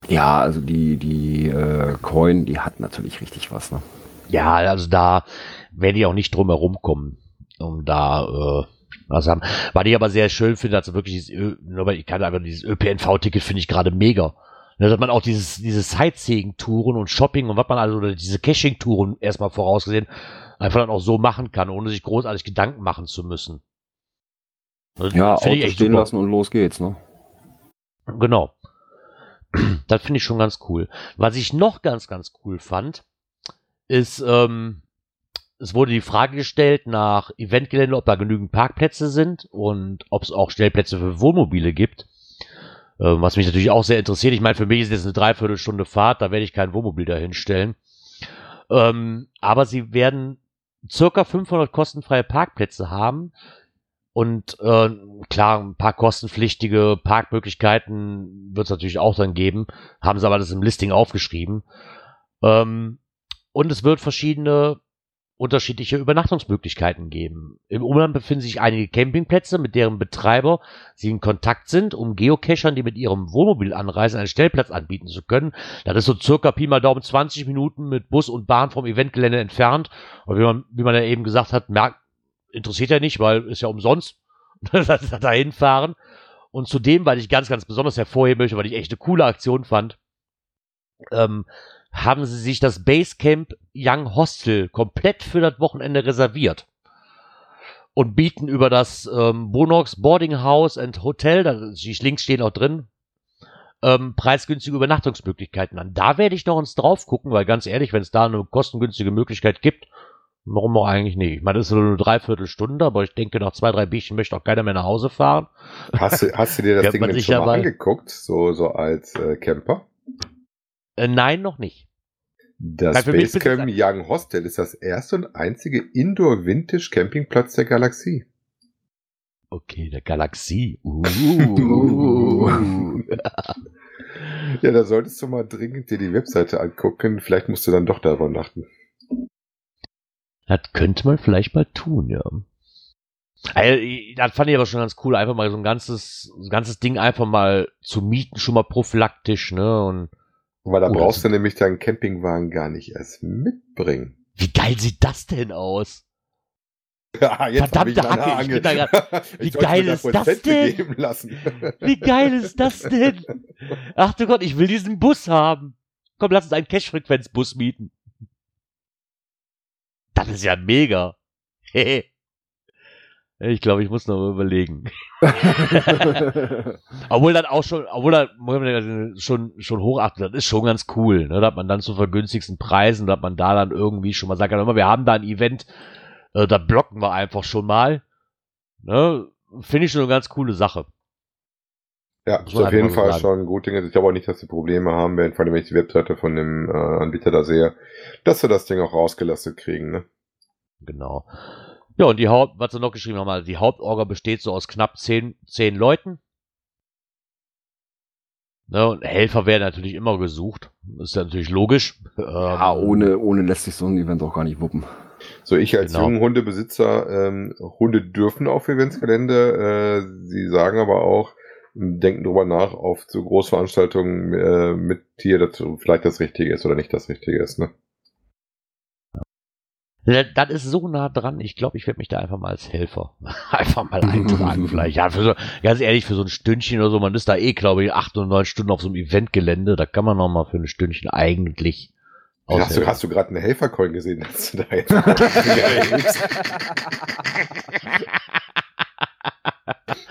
Ja, also die, die äh, Coin, die hat natürlich richtig was. Ne? Ja, also da werde ich auch nicht drum herum kommen, um da äh, was haben. Was ich aber sehr schön finde, also wirklich dieses, Ö nur weil ich kann einfach dieses ÖPNV-Ticket finde ich gerade mega. Ne, dass man auch dieses, diese Sightseeing-Touren und Shopping und was man also, oder diese Caching-Touren erstmal vorausgesehen, einfach dann auch so machen kann, ohne sich großartig Gedanken machen zu müssen. Das Ja, Auto stehen super. lassen und los geht's. Ne? Genau. Das finde ich schon ganz cool. Was ich noch ganz, ganz cool fand, ist, ähm, es wurde die Frage gestellt nach Eventgelände, ob da genügend Parkplätze sind und ob es auch Stellplätze für Wohnmobile gibt. Ähm, was mich natürlich auch sehr interessiert. Ich meine, für mich ist jetzt eine Dreiviertelstunde Fahrt, da werde ich kein Wohnmobil dahinstellen. Ähm, aber sie werden circa 500 kostenfreie Parkplätze haben. Und äh, klar, ein paar kostenpflichtige Parkmöglichkeiten wird es natürlich auch dann geben. Haben sie aber das im Listing aufgeschrieben. Ähm, und es wird verschiedene unterschiedliche Übernachtungsmöglichkeiten geben. Im Umland befinden sich einige Campingplätze, mit deren Betreiber sie in Kontakt sind, um Geocachern, die mit ihrem Wohnmobil anreisen, einen Stellplatz anbieten zu können. Das ist so circa Pi mal Daumen 20 Minuten mit Bus und Bahn vom Eventgelände entfernt. Und wie man, wie man ja eben gesagt hat, merkt, interessiert ja nicht, weil ist ja umsonst, dass sie da hinfahren. Und zudem, weil ich ganz, ganz besonders hervorheben möchte, weil ich echt eine coole Aktion fand, ähm, haben sie sich das Basecamp Young Hostel komplett für das Wochenende reserviert und bieten über das ähm, Bonox Boarding House and Hotel, da die Links stehen auch drin, ähm, preisgünstige Übernachtungsmöglichkeiten an. Da werde ich noch uns drauf gucken, weil ganz ehrlich, wenn es da eine kostengünstige Möglichkeit gibt, warum auch eigentlich nicht? Ich meine, das ist nur eine Dreiviertelstunde, aber ich denke, nach zwei, drei Bierchen möchte auch keiner mehr nach Hause fahren. Hast du, hast du dir das Ding denn schon mal angeguckt, so, so als äh, Camper? Äh, nein, noch nicht. Das Basecamp Young Hostel ist das erste und einzige Indoor-Vintage-Campingplatz der Galaxie. Okay, der Galaxie. Uh. Ja, da solltest du mal dringend dir die Webseite angucken. Vielleicht musst du dann doch da übernachten. Das könnte man vielleicht mal tun, ja. Also, das fand ich aber schon ganz cool, einfach mal so ein ganzes, ein ganzes Ding einfach mal zu mieten, schon mal prophylaktisch, ne? Und Weil da Oh, das brauchst ist- du nämlich deinen Campingwagen gar nicht erst mitbringen. wie geil sieht das denn aus? Ja, jetzt ich Verdammte meine Hacke, ich bin da grad- Ich wie geil ist das Prozente denn? Wie geil ist das denn? Ach du Gott, ich will diesen Bus haben. Komm, lass uns einen Cash-Frequenz-Bus mieten. Das ist ja mega. Ich glaube, ich muss noch mal überlegen. Obwohl dann auch schon, obwohl da schon, schon hochachtet, das ist schon ganz cool, ne? dass man dann zu vergünstigsten Preisen, dass man da dann irgendwie schon mal sagt, mal, wir haben da ein Event, äh, da blocken wir einfach schon mal. Ne? Finde ich schon eine ganz coole Sache. Ja, Muss ist auf jeden Fall sagen. schon gut. Ding. Ich glaube auch nicht, dass sie Probleme haben werden, vor allem wenn ich die Webseite von dem äh, Anbieter da sehe, dass sie das Ding auch rausgelastet kriegen. Ne? Genau. Ja, und die Haupt, was sie noch geschrieben haben, also die Hauptorga besteht so aus knapp zehn, zehn Leuten. Ne, und Helfer werden natürlich immer gesucht. Ist ja natürlich logisch. Ja, Ähm, ohne, ohne lässt sich so ein Event auch gar nicht wuppen. So, ich als Genau. junger Hundebesitzer, ähm, Hunde dürfen auf Eventsgelände, äh, sie sagen aber auch, denken drüber nach, auf so Großveranstaltungen äh, mit Tier, dass vielleicht das Richtige ist oder nicht das Richtige ist. Ne? Ja, Das ist so nah dran. Ich glaube, ich werde mich da einfach mal als Helfer einfach mal eintragen. vielleicht. Ja, für so, ganz ehrlich, für so ein Stündchen oder so, man ist da eh, glaube ich, acht oder neun Stunden auf so einem Eventgelände. Da kann man noch mal für ein Stündchen eigentlich Hast du, hast du gerade eine Helfercoin gesehen, dass du da jetzt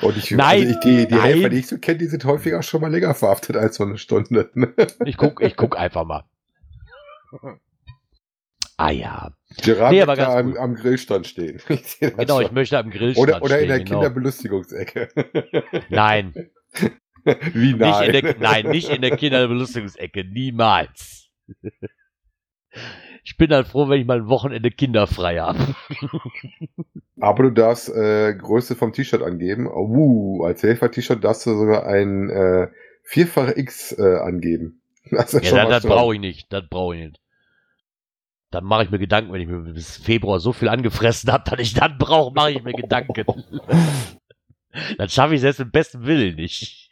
Und ich, Nein, also ich die, die nein. Helfer, die ich so kenne, die sind häufiger schon mal länger verhaftet als so eine Stunde. Ich guck, ich guck einfach mal. Ah ja. Gerard Nee, da am, am Grillstand stehen. Ich Genau, ich schon. möchte am Grillstand oder, oder in der stehen, genau. Kinderbelustigungsecke. Nein, Wie nicht nein? in der, nein, nicht in der Kinderbelustigungsecke. Niemals. Ich bin halt froh, wenn ich mal ein Wochenende kinderfrei habe. Aber du darfst äh, Größe vom T-Shirt angeben. Uh, als Helfer-T-Shirt darfst du sogar ein äh, vierfach X äh, angeben. Das Ja, schon das, brauche ich nicht. Das brauche ich nicht. Dann mache ich mir Gedanken, wenn ich mir bis Februar so viel angefressen habe, dass ich dann brauche, mache ich mir Gedanken. dann schaffe ich es selbst mit bestem Willen nicht.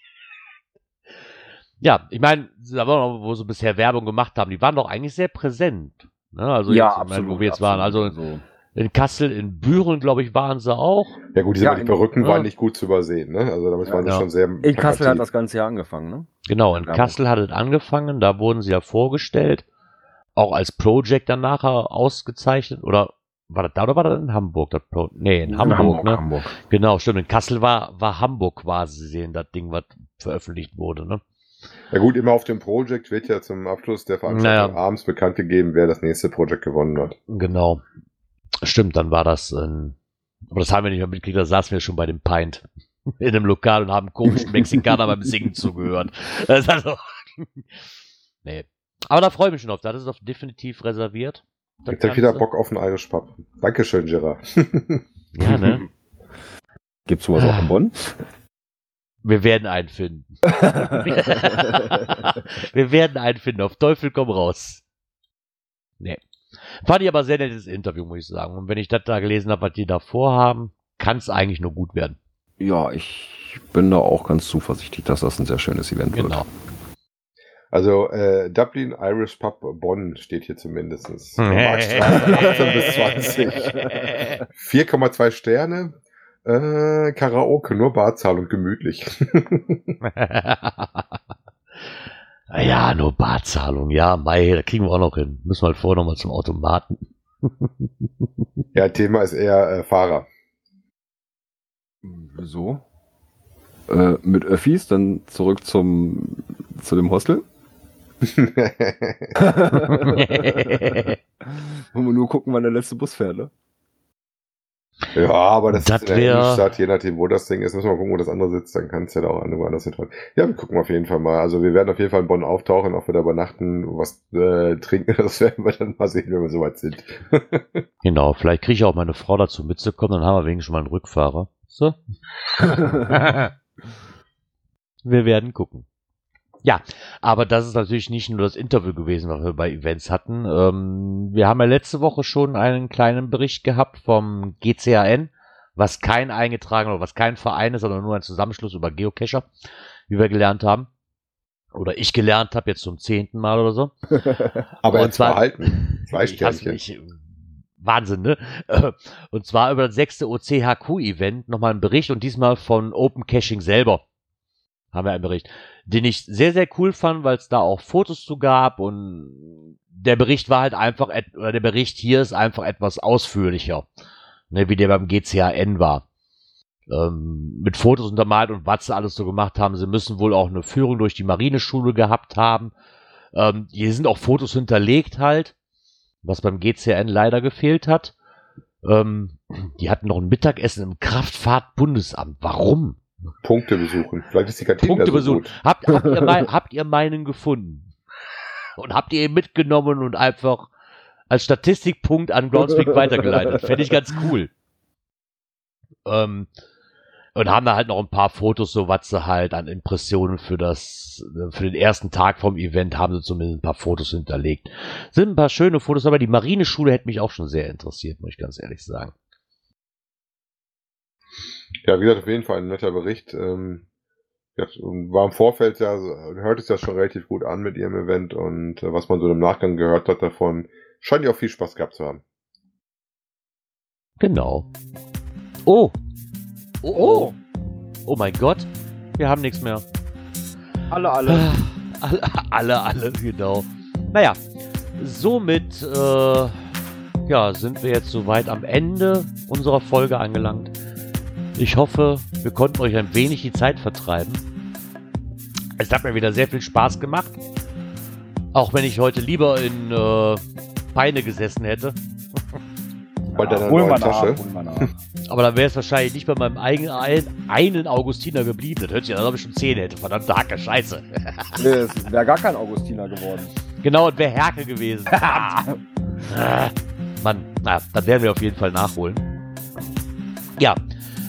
Ja, ich meine, wo sie bisher Werbung gemacht haben, die waren doch eigentlich sehr präsent. Ne? Also jetzt, ich meine, wo wir jetzt waren. Also so. in Kassel, in Büren, glaube ich, waren sie auch. Ja gut, diese Ja, die in- Perücken ja. waren nicht gut zu übersehen. Ne? Also damit waren sie Ja. schon sehr In Kassel hat plakativ. das ganze Jahr angefangen, ne? Genau, in. Kassel hat es angefangen, da wurden sie ja vorgestellt, auch als Project dann nachher ausgezeichnet, oder war das da oder war das in Hamburg? Das Pro nee, in Hamburg, ne? Hamburg. Genau, stimmt. In Kassel war, war Hamburg quasi sehen, das Ding, was veröffentlicht wurde, ne? Ja gut, immer auf dem Projekt wird ja zum Abschluss der Veranstaltung Naja. abends bekannt gegeben, wer das nächste Projekt gewonnen hat. Genau. Stimmt, dann war das, ähm, aber das haben wir nicht mehr mitgekriegt, da saßen wir schon bei dem Pint in einem Lokal und haben komischen Mexikaner beim Singen zugehört. Das ist also, nee. Aber da freue ich mich schon auf, das ist doch definitiv reserviert. das Jetzt hab ich wieder. Bock auf einen Irish Pub. Dankeschön, Gerard. Ja, ne? Gibt's sowas auch in Bonn? Wir werden einen finden. Wir werden einen finden. Auf Teufel komm raus. Nee. Fand ich aber sehr nettes Interview, muss ich sagen. Und wenn ich das da gelesen habe, was die da vorhaben, kann es eigentlich nur gut werden. ja, ich bin da auch ganz zuversichtlich, dass das ein sehr schönes Event wird. Genau. Also äh, Dublin Irish Pub Bonn steht hier zumindest. Marktstraße 18 bis 20. 4,2 Sterne. Äh, Karaoke, nur Barzahlung, gemütlich. ja, nur Barzahlung. Ja, Mai, da kriegen wir auch noch hin. Müssen wir halt vorher nochmal zum Automaten. ja, Thema ist eher äh, Fahrer. Wieso? Äh, mit Öffis, dann zurück zum zu dem Hostel. Wollen wir nur gucken, wann der letzte Bus fährt, ne? Ja, aber das, Das ist in der Innenstadt, je nachdem, wo das Ding ist, müssen wir mal gucken, wo das andere sitzt, dann kann es ja da auch irgendwo anders hinfahren. Ja, wir gucken auf jeden Fall mal. Also wir werden auf jeden Fall in Bonn auftauchen, ob wir da übernachten, was äh, trinken, das werden wir dann mal sehen, wenn wir soweit sind. genau, vielleicht kriege ich auch meine Frau dazu mitzukommen, dann haben wir wenigstens schon mal einen Rückfahrer. So. wir werden gucken. Ja, aber das ist natürlich nicht nur das Interview gewesen, was wir bei Events hatten. Ähm, wir haben ja letzte Woche schon einen kleinen Bericht gehabt vom GCAN, was kein eingetragener oder was kein Verein ist, sondern nur ein Zusammenschluss über Geocacher, wie wir gelernt haben. Oder ich gelernt habe jetzt zum zehnten Mal oder so. Aber Und zwar- verhalten. Zwei Sternchen. Wahnsinn, ne? Und zwar über das sechste OCHQ-Event nochmal ein Bericht und diesmal von Open Caching selber. Haben wir einen Bericht, den ich sehr, sehr cool fand, weil es da auch Fotos zu gab und der Bericht war halt einfach, oder der Bericht hier ist einfach etwas ausführlicher, ne, wie der beim GCAN war. Ähm, mit Fotos untermalt und was sie alles so gemacht haben. Sie müssen wohl auch eine Führung durch die Marineschule gehabt haben. Ähm, hier sind auch Fotos hinterlegt halt was beim GCN leider gefehlt hat. Ähm, die hatten noch ein Mittagessen im Kraftfahrtbundesamt. Warum? Punkte besuchen. Vielleicht ist die Kantine Punkte so besuchen. gut. Habt, habt, ihr mein, habt ihr meinen gefunden? Und habt ihr ihn mitgenommen und einfach als Statistikpunkt an Groundspeak weitergeleitet? Fände ich ganz cool. Ähm, Und haben da halt noch ein paar Fotos, so was sie halt an Impressionen für das, für den ersten Tag vom Event haben sie zumindest ein paar Fotos hinterlegt. Sind ein paar schöne Fotos, aber die Marineschule hätte mich auch schon sehr interessiert, muss ich ganz ehrlich sagen. Ja, wie gesagt, auf jeden Fall ein netter Bericht. Ähm, ja, war im Vorfeld ja, hört es ja schon relativ gut an mit ihrem Event und äh, was man so im Nachgang gehört hat davon, scheint ja auch viel Spaß gehabt zu haben. Genau. Oh. Oh, oh. Oh mein Gott. Wir haben nichts mehr. Alle, alle. Alle, alle, alle, genau. Naja, somit äh, ja, sind wir jetzt soweit am Ende unserer Folge angelangt. Ich hoffe, wir konnten euch ein wenig die Zeit vertreiben. Es hat mir wieder sehr viel Spaß gemacht. Auch wenn ich heute lieber in äh, Peine gesessen hätte. Bei deiner hol neuen mal nach, Tasche. hol mal nach. Aber dann wäre es wahrscheinlich nicht bei meinem eigenen ein- einen Augustiner geblieben. Das hört sich an, als ob ich schon zehn hätte. Verdammte Hacke, scheiße. nee, es wäre gar kein Augustiner geworden. Genau, und wäre Herke gewesen. Ah, Mann, na, das werden wir auf jeden Fall nachholen. Ja,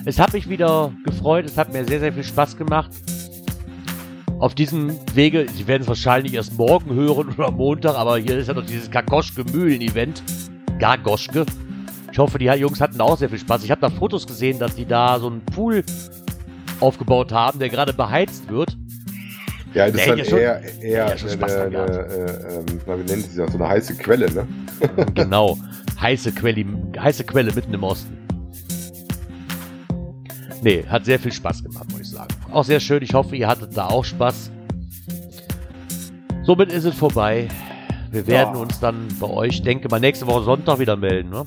es hat mich wieder gefreut. Es hat mir sehr, sehr viel Spaß gemacht. Auf diesem Wege, Sie werden es wahrscheinlich erst morgen hören oder Montag, aber hier ist ja noch dieses Kakoschke-Mühlen-Event. Gargoschke. Ich hoffe, die Jungs hatten auch sehr viel Spaß. Ich habe da Fotos gesehen, dass die da so einen Pool aufgebaut haben, der gerade beheizt wird. Ja, das ist halt ja schon- eher, eher ja eine, eine, äh, ähm, na, wie nennt sich das? So eine heiße Quelle, ne? genau. Heiße Quelle, heiße Quelle mitten im Osten. Nee, hat sehr viel Spaß gemacht, muss ich sagen. Auch sehr schön. Ich hoffe, ihr hattet da auch Spaß. Somit ist es vorbei. Wir werden Ja. uns dann bei euch, denke mal, nächste Woche Sonntag wieder melden. Ne?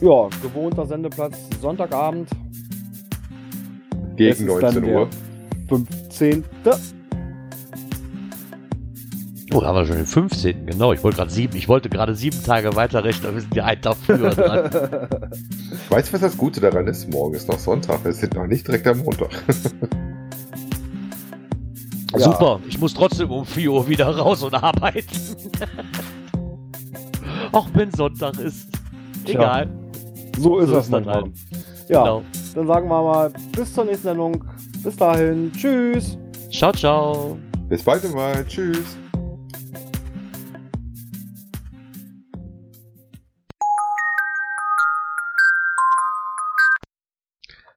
Ja, gewohnter Sendeplatz, Sonntagabend. Gegen ist dann 19 der Uhr. 15. Oh, da haben wir schon den 15. Genau, ich wollte gerade sieben, ich wollte gerade sieben Tage weiterrechnen, wir sind ja einen Tag früher dran. Weißt du, was das Gute daran ist? Morgen ist noch Sonntag. Wir sind noch nicht direkt am Montag. Ja. Super, ich muss trotzdem um 4 Uhr wieder raus und arbeiten. Auch wenn Sonntag ist. Tja, Egal. So ist So das ist manchmal. halt. Ja, Genau. dann sagen wir mal bis zur nächsten Sendung. Bis dahin. Tschüss. Ciao, ciao. Bis bald mal. Tschüss.